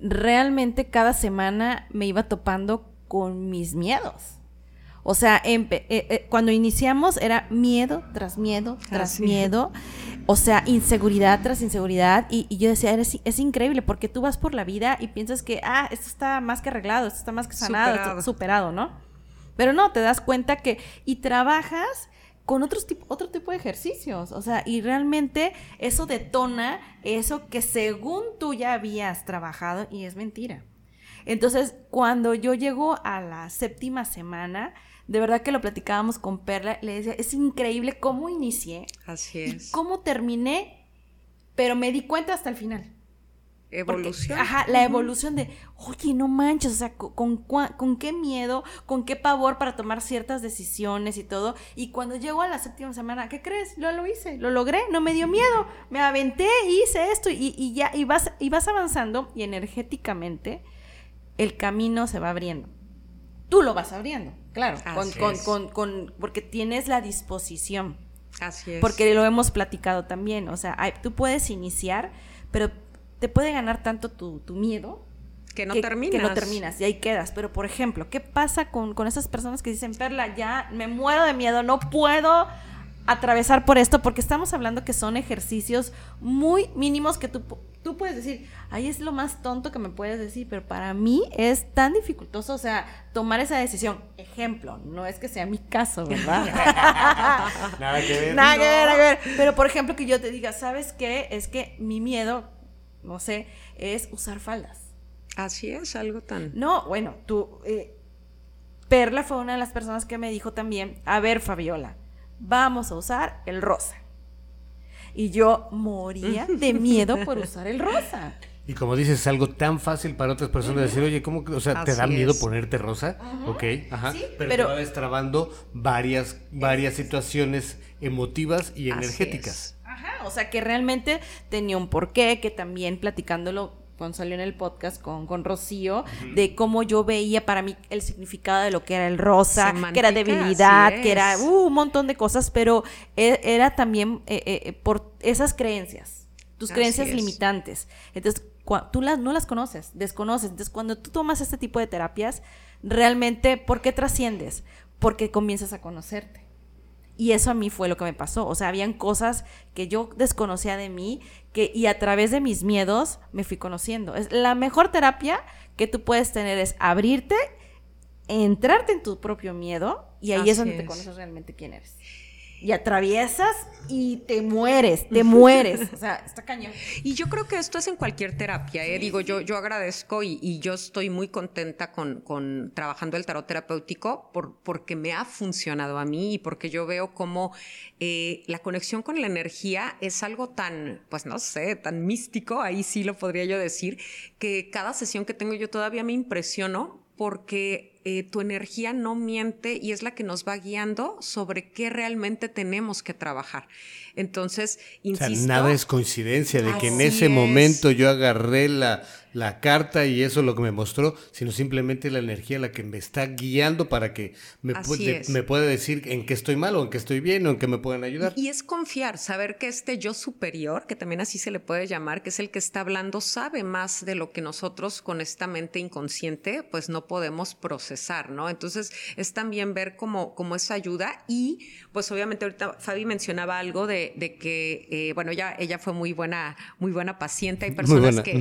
realmente cada semana me iba topando con mis miedos. O sea, eh, eh, cuando iniciamos era miedo tras miedo tras miedo, o sea, inseguridad tras inseguridad. Y, yo decía, es, es, increíble porque tú vas por la vida y piensas que, ah, esto está más que arreglado, esto está más que sanado, superado, superado ¿no? Pero no, te das cuenta que, y trabajas con otros tipo, otro tipo de ejercicios. O sea, y realmente eso detona eso que según tú ya habías trabajado y es mentira. Entonces, cuando yo llego a la séptima semana, de verdad que lo platicábamos con Perla, le decía, es increíble cómo inicié. Así es. Y cómo terminé, pero me di cuenta hasta el final evolución. ajá, la evolución de, oye, no manches, o sea, con, con, qué miedo, con qué pavor para tomar ciertas decisiones y todo. Y cuando llego a la séptima semana, ¿qué crees? Lo, lo hice, lo logré, no me dio miedo, me aventé, hice esto y, y ya, y vas, y vas avanzando y energéticamente el camino se va abriendo. Tú lo vas abriendo, claro, con, con, con, con, porque tienes la disposición. Así es. Porque lo hemos platicado también, o sea, tú puedes iniciar, pero te puede ganar tanto tu, miedo que no terminas. Que no terminas y ahí quedas. Pero, por ejemplo, ¿qué pasa con, con esas personas que dicen, Perla, ya me muero de miedo, no puedo atravesar por esto? Porque estamos hablando que son ejercicios muy mínimos que tú, tú puedes decir, ahí es lo más tonto que me puedes decir, pero para mí es tan dificultoso, o sea, tomar esa decisión. Ejemplo, no es que sea mi caso, ¿verdad? nada que ver. Nada que ver, nada que ver. Pero, por ejemplo, que yo te diga, ¿sabes qué? Es que mi miedo no sé, es usar faldas. Así es, algo tan... No, bueno, tú... Eh, Perla fue una de las personas que me dijo también, a ver Fabiola, vamos a usar el rosa. Y yo moría de miedo por usar el rosa. Y como dices, es algo tan fácil para otras personas decir, oye, ¿cómo que, o sea, te da miedo ponerte rosa? Ok, ajá. pero, pero, te va destrabando varias, varias situaciones emotivas y energéticas. Ajá, o sea, que realmente tenía un porqué, que también platicándolo cuando salió en el podcast con, con Rocío, de cómo yo veía para mí el significado de lo que era el rosa, que era debilidad, que era uh, un montón de cosas, pero e, era también eh, eh, por esas creencias, tus creencias limitantes. Entonces, tú las, no las conoces, desconoces. Entonces, cuando tú tomas este tipo de terapias, realmente, ¿por qué trasciendes? Porque comienzas a conocerte. Y eso a mí fue lo que me pasó. O sea, habían cosas que yo desconocía de mí que, y a través de mis miedos me fui conociendo. Es, la mejor terapia que tú puedes tener es abrirte, entrarte en tu propio miedo y ahí es donde te conoces realmente quién eres y atraviesas y te mueres, te mueres. O sea, está cañón. Y yo creo que esto es en cualquier terapia, ¿eh? Digo, yo, yo agradezco y, yo estoy muy contenta con, con, trabajando el tarot terapéutico por, porque me ha funcionado a mí y porque yo veo como eh, la conexión con la energía es algo tan, pues no sé, tan místico, ahí sí lo podría yo decir, que cada sesión que tengo yo todavía me impresiono porque eh, tu energía no miente y es la que nos va guiando sobre qué realmente tenemos que trabajar. Entonces, insisto. nada es coincidencia de que en ese momento yo agarré la, la carta y eso es lo que me mostró, sino simplemente la energía la que me está guiando para que me, puede, me pueda decir en qué estoy mal o en qué estoy bien o en qué me pueden ayudar. Y es confiar, saber que este yo superior, que también así se le puede llamar, que es el que está hablando, sabe más de lo que nosotros con esta mente inconsciente pues no podemos procesar, ¿no? Entonces es también ver cómo, cómo esa ayuda y pues obviamente ahorita Fabi mencionaba algo de, que, eh, bueno, ya ella fue muy buena, muy buena paciente, hay personas que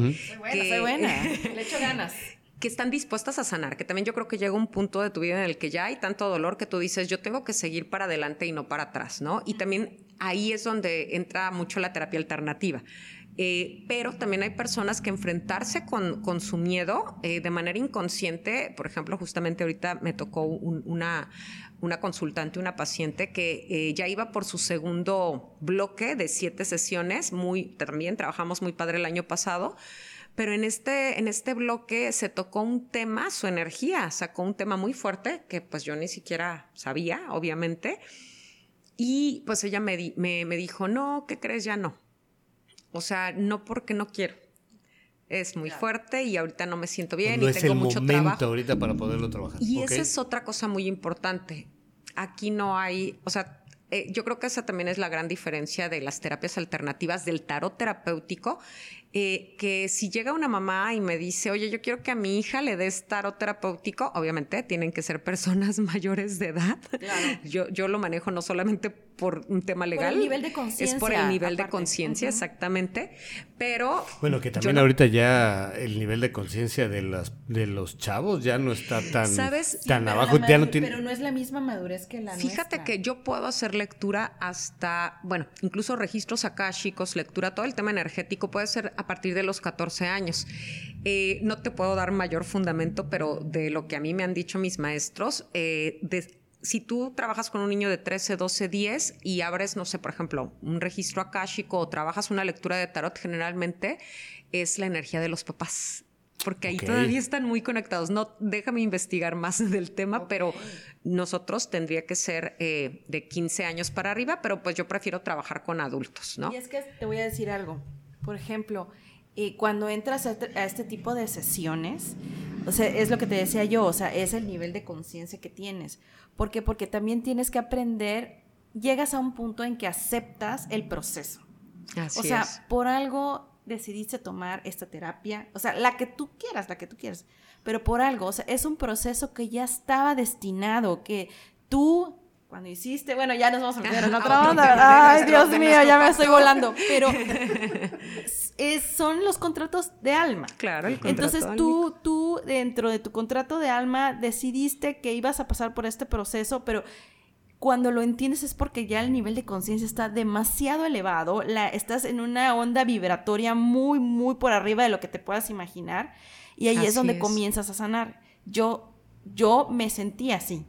buena, le echo ganas. que están dispuestas a sanar, que también yo creo que llega un punto de tu vida en el que ya hay tanto dolor que tú dices, yo tengo que seguir para adelante y no para atrás, ¿no? Y también ahí es donde entra mucho la terapia alternativa. Eh, pero también hay personas que enfrentarse con, con su miedo eh, de manera inconsciente, por ejemplo, justamente ahorita me tocó una, una consultante, una paciente que eh, ya iba por su segundo bloque de siete sesiones, muy, también trabajamos muy padre el año pasado, pero en este, en este bloque se tocó un tema, su energía, sacó un tema muy fuerte que pues yo ni siquiera sabía, obviamente. Y pues ella me, me, dijo, no, ¿qué crees? Ya no. O sea, no porque no quiero. Es muy fuerte y ahorita no me siento bien no y tengo el mucho momento trabajo. ahorita para poderlo trabajar. Y esa es otra cosa muy importante. Aquí no hay, o sea, eh, yo creo que esa también es la gran diferencia de las terapias alternativas del tarot terapéutico eh, que si llega una mamá y me dice, oye, yo quiero que a mi hija le des tarot terapéutico, obviamente tienen que ser personas mayores de edad. Yo, yo lo manejo no solamente por un tema legal. Por el nivel de conciencia. Es por el nivel de conciencia, exactamente. Pero. Bueno, que también ahorita ya el nivel de conciencia de, las, de los chavos ya no está tan, tan abajo. ya no tiene... Pero no es la misma madurez que la Fíjate que yo puedo hacer lectura hasta, bueno, incluso registros akáshicos, lectura, todo el tema energético puede ser a partir de los 14 años. Eh, no te puedo dar mayor fundamento, pero de lo que a mí me han dicho mis maestros, eh, si tú trabajas con un niño de 13, 12, 10 y abres, no sé, por ejemplo, un registro akáshico o trabajas una lectura de tarot, generalmente es la energía de los papás. Porque ahí todavía están muy conectados. No, déjame investigar más del tema, pero nosotros tendría que ser eh, de 15 años para arriba, pero pues yo prefiero trabajar con adultos, ¿no? Y es que te voy a decir algo. Por ejemplo, eh, cuando entras este, a este, tipo de sesiones, o sea, es lo que te decía yo, o sea, es el nivel de conciencia que tienes. ¿Por qué? Porque también tienes que aprender, llegas a un punto en que aceptas el proceso. Así o sea, por algo decidiste tomar esta terapia, o sea, la que tú quieras, la que tú quieras, pero por algo, o sea, es un proceso que ya estaba destinado, que tú cuando hiciste, bueno, ya nos vamos a meter en otra onda. Ay, Dios mío, ya me estoy volando. Pero son los contratos de alma. Claro, el Entonces tú, tú, dentro de tu contrato de alma, decidiste que ibas a pasar por este proceso, pero cuando lo entiendes es porque ya el nivel de conciencia está demasiado elevado, la, estás en una onda vibratoria muy, muy por arriba de lo que te puedas imaginar, y ahí es donde comienzas a sanar. Yo, yo me sentí así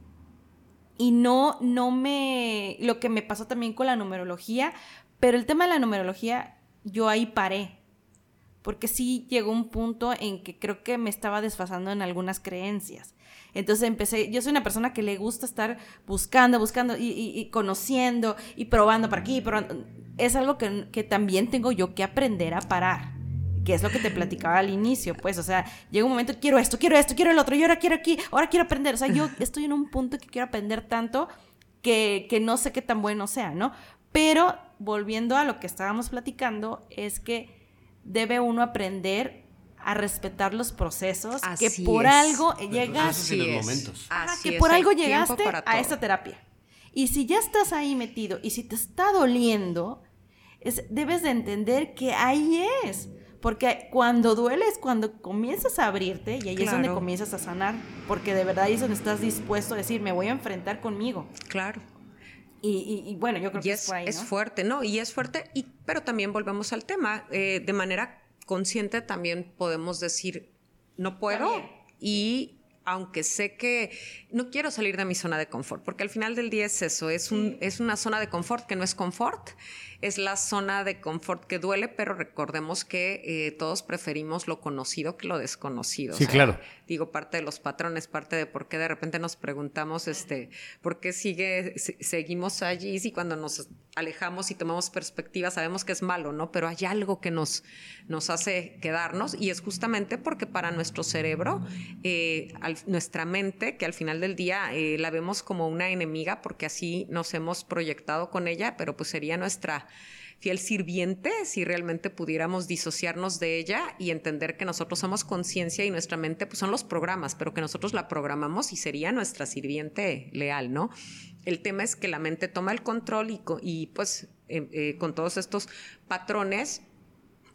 y no, no me, lo que me pasó también con la numerología, Pero el tema de la numerología, yo ahí paré. Porque sí llegó un punto en que creo que me estaba desfasando en algunas creencias. Entonces empecé, yo soy una persona que le gusta estar buscando, buscando y, conociendo y probando para aquí, pero es algo que, que también tengo yo que aprender a parar que es lo que te platicaba al inicio, pues, o sea, llega un momento, quiero esto, quiero esto, quiero el otro, y ahora quiero aquí, ahora quiero aprender, o sea, yo estoy en un punto que quiero aprender tanto que, que no sé qué tan bueno sea, ¿no? Pero volviendo a lo que estábamos platicando, es que debe uno aprender a respetar los procesos que por algo llegaste. que por algo llegaste a esta terapia. Y si ya estás ahí metido y si te está doliendo, es, debes de entender que ahí es. Porque cuando duele es cuando comienzas a abrirte y ahí es donde comienzas a sanar. Porque de verdad ahí es donde estás dispuesto a decir, me voy a enfrentar conmigo. Claro. Y, bueno, yo creo que es, es fuerte, ¿no? Y es fuerte, y, pero también volvemos al tema. Eh, de manera consciente también podemos decir, no puedo. Y aunque sé que no quiero salir de mi zona de confort, porque al final del día es eso, es, un, es una zona de confort que no es confort es la zona de confort que duele, pero recordemos que eh, todos preferimos lo conocido que lo desconocido. Sí, claro. Digo, parte de los patrones, parte de por qué de repente nos preguntamos, este, ¿por qué sigue, seguimos allí si cuando nos alejamos y tomamos perspectiva sabemos que es malo, ¿no? Pero hay algo que nos, nos hace quedarnos y es justamente porque para nuestro cerebro, eh, nuestra mente, que al final del día eh, la vemos como una enemiga porque así nos hemos proyectado con ella, pero pues sería nuestra fiel sirviente si realmente pudiéramos disociarnos de ella y entender que nosotros somos conciencia y nuestra mente pues son los programas, pero que nosotros la programamos y sería nuestra sirviente leal, ¿no? El tema es que la mente toma el control y, y pues eh, eh, con todos estos patrones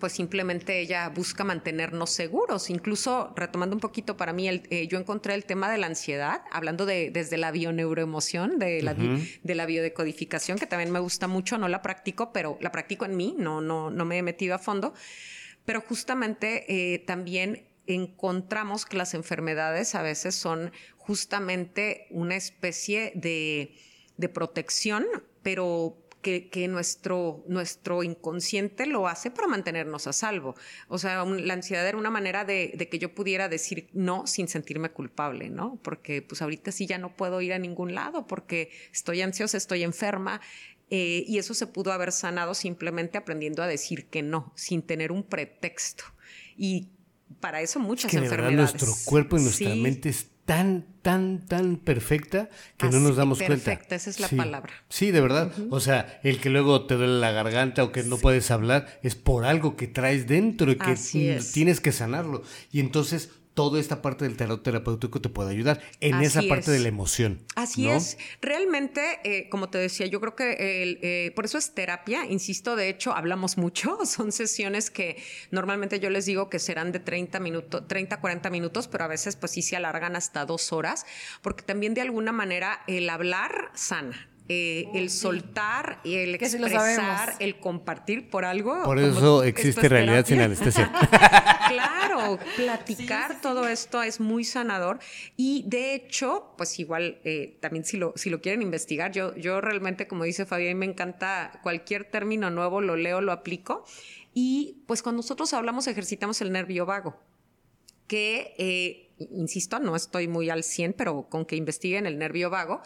pues simplemente ella busca mantenernos seguros. Incluso retomando un poquito para mí, eh, yo encontré el tema de la ansiedad, hablando de, desde la bioneuroemoción, de la, de la biodecodificación, que también me gusta mucho, no la practico, pero la practico en mí, no, no, no me he metido a fondo. Pero justamente eh, también encontramos que las enfermedades a veces son justamente una especie de, de protección, pero que, nuestro, nuestro inconsciente lo hace para mantenernos a salvo. O sea, la ansiedad era una manera de, que yo pudiera decir no sin sentirme culpable, ¿no? Porque pues ahorita sí ya no puedo ir a ningún lado porque estoy ansiosa, estoy enferma. Eh, y eso se pudo haber sanado simplemente aprendiendo a decir que no, sin tener un pretexto. Y para eso muchas es que enfermedades. Verdad, nuestro cuerpo y nuestra mente es tan, tan, tan perfecta que no nos damos cuenta. Perfecta, esa es la palabra. Sí, de verdad. O sea, el que luego te duele la garganta o que no puedes hablar es por algo que traes dentro y que tienes que sanarlo. Y entonces toda esta parte del tarot terapéutico te puede ayudar en esa parte de la emoción. Así es. Realmente, eh, como te decía, yo creo que eh, por eso es terapia, insisto, de hecho, hablamos mucho, son sesiones que normalmente yo les digo que serán de 30 minutos, 30, 40 minutos, pero a veces pues sí se alargan hasta dos horas, porque también de alguna manera el hablar sana. Eh, el soltar, el expresar, el compartir por algo. Por eso existe realidad sin anestesia. claro, platicar todo esto es muy sanador. Y de hecho, pues igual eh, también si lo, si lo quieren investigar, yo, yo realmente, como dice Fabián, me encanta cualquier término nuevo, lo leo, lo aplico. Y pues cuando nosotros hablamos ejercitamos el nervio vago que, eh, insisto, no estoy muy al 100, pero con que investiguen el nervio vago,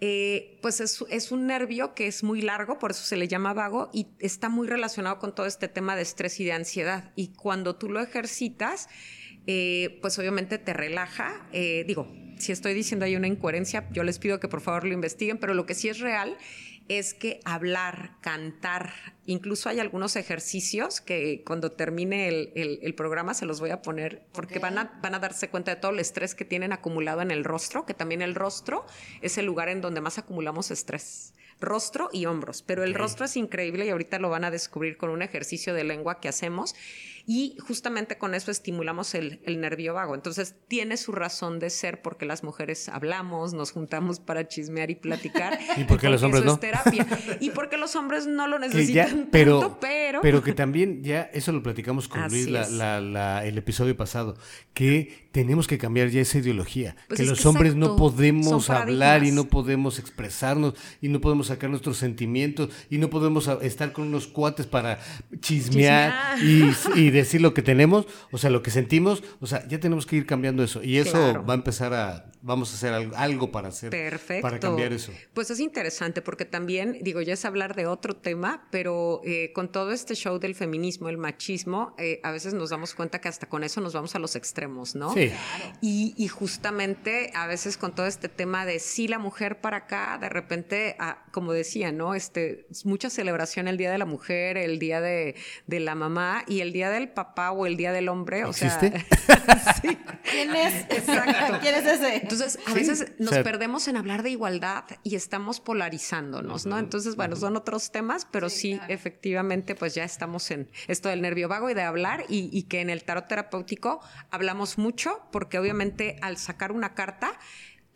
eh, pues es, un nervio que es muy largo, por eso se le llama vago, y está muy relacionado con todo este tema de estrés y de ansiedad. Y cuando tú lo ejercitas, eh, pues obviamente te relaja. Eh, digo, si estoy diciendo ahí una incoherencia, yo les pido que por favor lo investiguen, pero lo que sí es real es que hablar, cantar, incluso hay algunos ejercicios que cuando termine el, programa se los voy a poner porque van, a, van a darse cuenta de todo el estrés que tienen acumulado en el rostro, que también el rostro es el lugar en donde más acumulamos estrés. Rostro y hombros, pero el rostro es increíble y ahorita lo van a descubrir con un ejercicio de lengua que hacemos y justamente con eso estimulamos el, nervio vago. Entonces tiene su razón de ser porque las mujeres hablamos, nos juntamos para chismear y platicar. y porque, los hombres no. Es terapia. Y porque los hombres no lo necesitan pero, pero... Pero que también ya, eso lo platicamos con Luis el episodio pasado, que tenemos que cambiar ya esa ideología, pues que los hombres no podemos hablar y no podemos expresarnos y no podemos sacar nuestros sentimientos y no podemos estar con unos cuates para chismear, Y, decir lo que tenemos, o sea, lo que sentimos, o sea, ya tenemos que ir cambiando eso. Y eso va a empezar a, vamos a hacer algo, para hacer, para cambiar eso. Pues es interesante porque también, digo, ya es hablar de otro tema, pero eh, con todo este show del feminismo, el machismo, eh, a veces nos damos cuenta que hasta con eso nos vamos a los extremos, ¿no? Sí. Y, justamente a veces con todo este tema de sí la mujer para acá, de repente, ah, como decía, ¿no? Este, mucha celebración el Día de la Mujer, el Día de, la Mamá y el Día del Papá o el Día del Hombre. O ¿Existe? sí. ¿Quién es? Exacto. ¿Quién es ese? Entonces, a veces nos perdemos en hablar de igualdad y estamos polarizándonos, ¿no? Entonces, bueno, son otros temas, pero sí, efectivamente, pues ya estamos en esto del nervio vago y de hablar y, y que en el tarot terapéutico hablamos mucho porque obviamente al sacar una carta,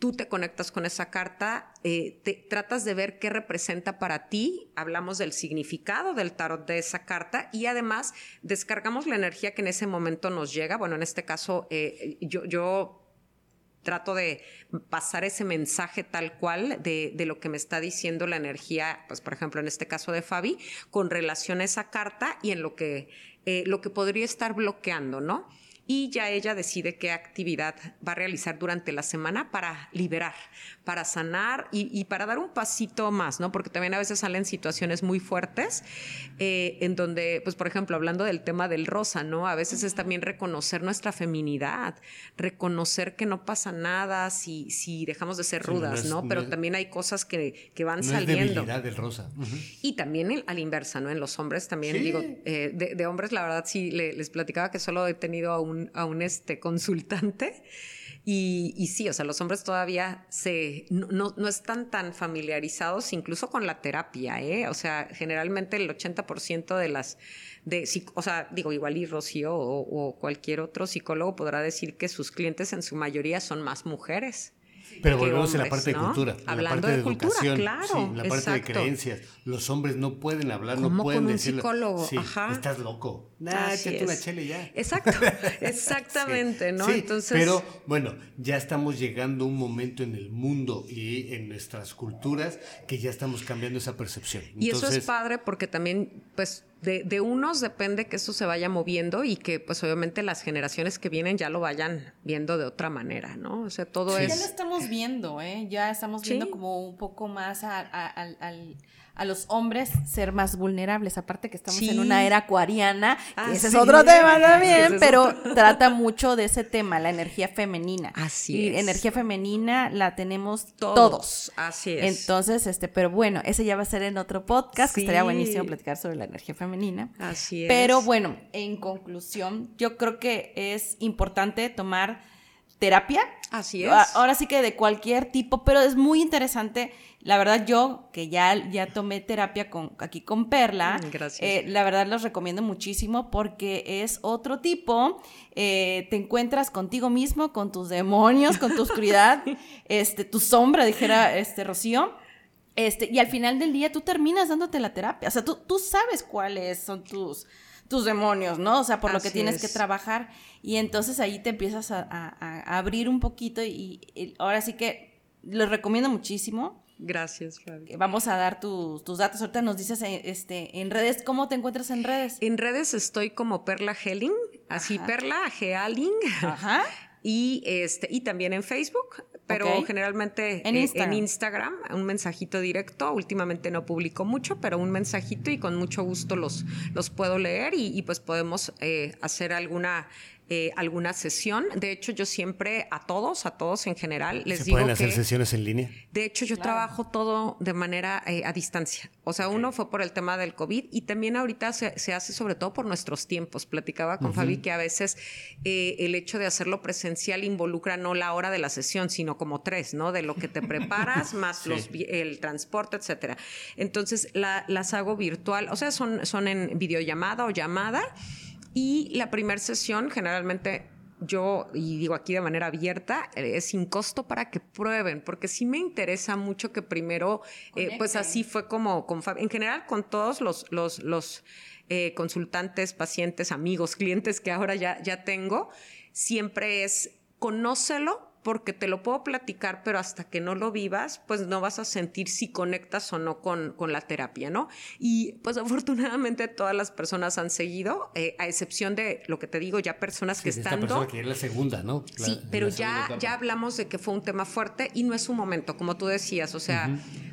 tú te conectas con esa carta, eh, te, tratas de ver qué representa para ti, hablamos del significado del tarot de esa carta y además descargamos la energía que en ese momento nos llega. Bueno, en este caso eh, yo, yo trato de pasar ese mensaje tal cual de, lo que me está diciendo la energía, pues por ejemplo en este caso de Fabi, con relación a esa carta y en lo que, eh, lo que podría estar bloqueando, ¿no? Y ya ella decide qué actividad va a realizar durante la semana para liberar, para sanar y, para dar un pasito más, ¿no? Porque también a veces salen situaciones muy fuertes eh, en donde, pues por ejemplo, hablando del tema del rosa, ¿no? A veces es también reconocer nuestra feminidad, reconocer que no pasa nada si, si dejamos de ser rudas, ¿no? Pero también hay cosas que, que van saliendo. Es del rosa. Y también a la inversa, ¿no? En los hombres también, digo, eh, de, hombres la verdad sí les platicaba que solo he tenido a un, a un este, consultante y, sí, o sea, los hombres todavía se, no, no, están tan familiarizados incluso con la terapia, ¿eh? O sea, generalmente el 80% de las, de, o sea, digo, igual y Rocío o cualquier otro psicólogo podrá decir que sus clientes en su mayoría son más mujeres. Pero volvemos a la parte de cultura, Hablando la parte de, educación, claro, la parte de creencias. Los hombres no pueden hablar, no pueden con un psicólogo, Ajá. Estás loco. Nah, échate una chele ya. Exacto, exactamente, ¿no? Entonces. Pero bueno, ya estamos llegando a un momento en el mundo y en nuestras culturas que ya estamos cambiando esa percepción. y eso es padre porque también, pues de, unos depende que eso se vaya moviendo y que pues obviamente las generaciones que vienen ya lo vayan viendo de otra manera, ¿no? O sea, todo es... Ya lo estamos viendo, ¿eh? Ya estamos viendo como un poco más al a los hombres ser más vulnerables. Aparte que estamos en una era acuariana, ese es otro tema también, pero trata mucho de ese tema, la energía femenina. Así y energía femenina la tenemos todos. Así es. Entonces, este, pero bueno, ese ya va a ser en otro podcast, que estaría buenísimo platicar sobre la energía femenina. Así es. Pero bueno, en conclusión, yo creo que es importante tomar terapia. Así es. Ahora sí que de cualquier tipo, pero es muy interesante la verdad yo, que ya, ya tomé terapia con, aquí con Perla, mm, eh, la verdad los recomiendo muchísimo porque es otro tipo, eh, te encuentras contigo mismo, con tus demonios, con tu oscuridad, este, tu sombra, dijera este Rocío. Este, y al final del día tú terminas dándote la terapia. O sea, tú, tú sabes cuáles son tus, tus demonios, ¿no? O sea, por lo que tienes que trabajar. Y entonces ahí te empiezas a, abrir un poquito y, y, ahora sí que les recomiendo muchísimo. Gracias, Fabi. Vamos a dar tus datos. Ahorita nos dices eh, este, en redes, ¿cómo te encuentras en redes? En redes estoy como Perla Helling, así Perla Gealing. Ajá. Y, este, y también en Facebook, pero generalmente ¿En, Instagram? en, Instagram. un mensajito directo. Últimamente no publico mucho, pero un mensajito y con mucho gusto los, los puedo leer y, pues podemos eh, hacer alguna eh, alguna sesión. De hecho, yo siempre a todos, a todos en general, les digo. ¿Se pueden hacer sesiones en línea? De hecho, yo trabajo todo de manera eh, a distancia. O sea, uno fue por el tema del COVID y también ahorita se, hace sobre todo por nuestros tiempos. Platicaba con Fabi que a veces eh, el hecho de hacerlo presencial involucra no la hora de la sesión, sino como tres, ¿no? De lo que te preparas, más los, el transporte, etcétera. Entonces, las hago virtual, o sea, son, son en videollamada o llamada Y la primera sesión generalmente yo, y digo aquí de manera abierta, eh, es sin costo para que prueben, porque sí me interesa mucho que primero, eh, pues así fue como, con, en general con todos los, los, los eh, consultantes, pacientes, amigos, clientes que ahora ya, ya tengo, siempre es conócelo porque te lo puedo platicar, pero hasta que no lo vivas, pues no vas a sentir si conectas o no con, con la terapia, ¿no? Y pues afortunadamente todas las personas han seguido, eh, a excepción de lo que te digo, ya personas que están... Esta persona que es la segunda, ¿no? sí, pero ya, ya hablamos de que fue un tema fuerte y no es un momento, como tú decías, o sea...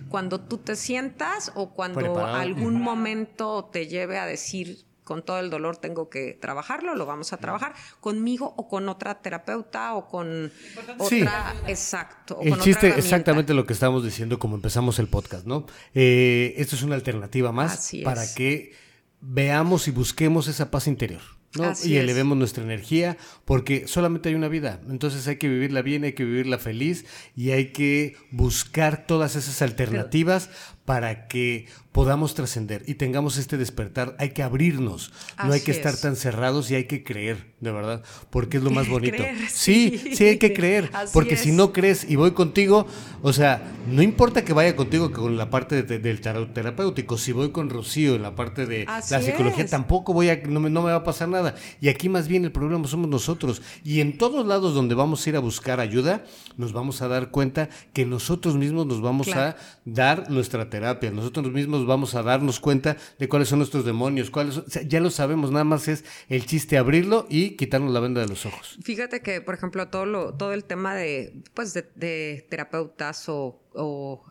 Cuando tú te sientas o cuando algún momento te lleve a decir, con todo el dolor tengo que trabajarlo, lo vamos a trabajar conmigo o con otra terapeuta o con otra, exacto. el chiste exactamente lo que estamos diciendo como empezamos el podcast, ¿no? Eh, esto es una alternativa más para que veamos y busquemos esa paz interior. ¿no? y elevemos nuestra energía, porque solamente hay una vida. Entonces hay que vivirla bien, hay que vivirla feliz y hay que buscar todas esas alternativas para que podamos trascender y tengamos este despertar, hay que abrirnos, no hay que estar tan cerrados y hay que creer, de verdad, porque es lo más bonito. sí, sí, hay que creer, porque si no crees y voy contigo, o sea, no importa que vaya contigo con la parte del tarot terapéutico, si voy con Rocío en la parte de la psicología, tampoco voy a, no me, no me, va a pasar nada. Y aquí más bien el problema somos nosotros. Y en todos lados donde vamos a ir a buscar ayuda, nos vamos a dar cuenta que nosotros mismos nos vamos a dar nuestra terapia, nosotros mismos vamos a darnos cuenta de cuáles son nuestros demonios, cuáles ya lo sabemos, nada más es el chiste abrirlo y quitarnos la venda de los ojos. Fíjate que, por ejemplo, todo lo, todo el tema de, pues, de, terapeutas o,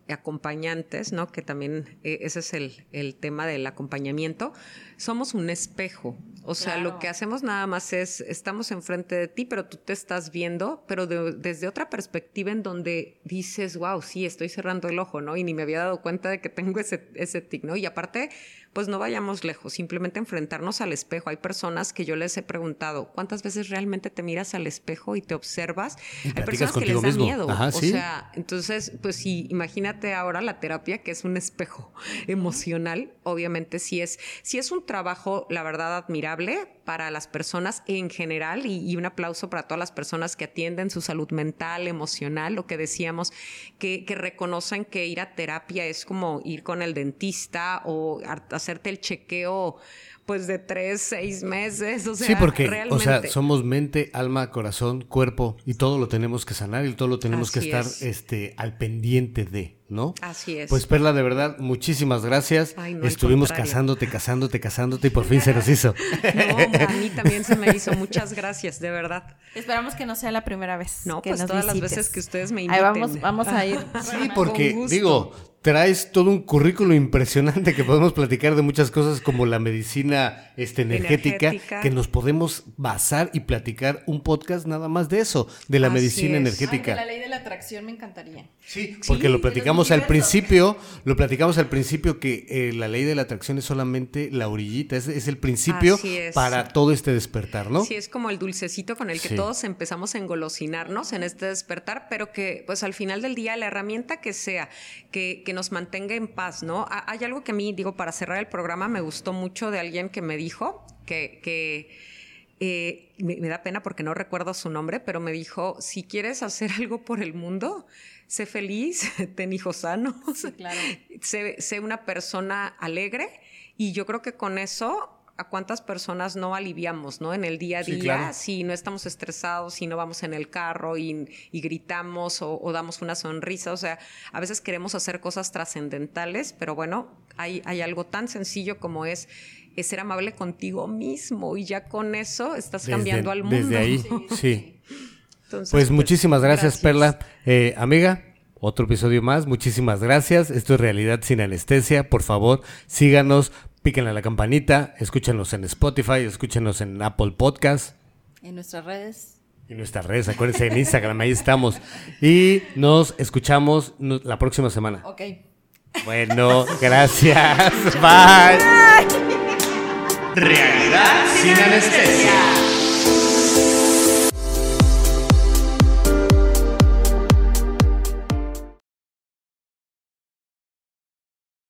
acompañantes, ¿no? Que también eh, ese es el, el tema del acompañamiento. Somos un espejo. O sea, lo que hacemos nada más es, estamos enfrente de ti, pero tú te estás viendo, pero desde otra perspectiva en donde dices, wow, sí, estoy cerrando el ojo, ¿no? Y ni me había dado cuenta de que tengo ese, ese tic, ¿no? Y aparte, pues no vayamos lejos, simplemente enfrentarnos al espejo. Hay personas que yo les he preguntado, ¿cuántas veces realmente te miras al espejo y te observas? Hay personas que les da miedo. o sea, entonces, pues sí, imagínate ahora la terapia que es un espejo emocional, obviamente sí es, sí es un trabajo, la verdad, admirable para las personas en general y, un aplauso para todas las personas que atienden su salud mental, emocional, lo que decíamos, que, que reconocen que ir a terapia es como ir con el dentista o hacer hacerte el chequeo pues de tres, seis meses. O sea, sí, porque o sea, somos mente, alma, corazón, cuerpo y todo lo tenemos que sanar y todo lo tenemos que estar este, al pendiente de, ¿no? Así es. Pues Perla, de verdad, muchísimas gracias. Estuvimos casándote, casándote, casándote y por fin se nos hizo. No, a mí también se me hizo. Muchas gracias, de verdad. Esperamos que no sea la primera vez. No, pues todas las veces que ustedes me inviten. Ahí vamos, vamos a ir. Sí, porque digo, traes todo un currículo impresionante que podemos platicar de muchas cosas como la medicina este, energética, que nos podemos basar y platicar un podcast nada más de eso, de la medicina energética. la ley de la atracción me encantaría. Sí, porque lo platicamos al principio, lo platicamos al principio que eh, la ley de la atracción es solamente la orillita, es, el principio para todo este despertar, ¿no? Sí, es como el dulcecito con el que todos empezamos a engolosinarnos en este despertar, pero que pues al final del día la herramienta que sea, que, que nos mantenga en paz, ¿no? Hay algo que a mí, digo, para cerrar el programa, me gustó mucho de alguien que me dijo que, que eh, me, da pena porque no recuerdo su nombre, pero me dijo, si quieres hacer algo por el mundo, sé feliz, ten hijos sanos, sé, una persona alegre y yo creo que con eso a cuántas personas no aliviamos, ¿no? En el día a día, si no estamos estresados, si no vamos en el carro y, gritamos o, damos una sonrisa, o sea, a veces queremos hacer cosas trascendentales, pero bueno, hay, hay algo tan sencillo como es, ser amable contigo mismo y ya con eso estás cambiando al mundo. Desde ahí, sí. pues, pues, muchísimas gracias, Perla. Eh, amiga, otro episodio más. Muchísimas gracias. Esto es Realidad sin Anestesia. Por favor, síganos, píquenle a la campanita, escúchenos en Spotify, escúchenos en Apple Podcast. En nuestras redes. En nuestras redes, acuérdense en Instagram, ahí estamos. Y nos escuchamos la próxima semana. Ok. Bueno, gracias. Bye. Realidad sin anestesia.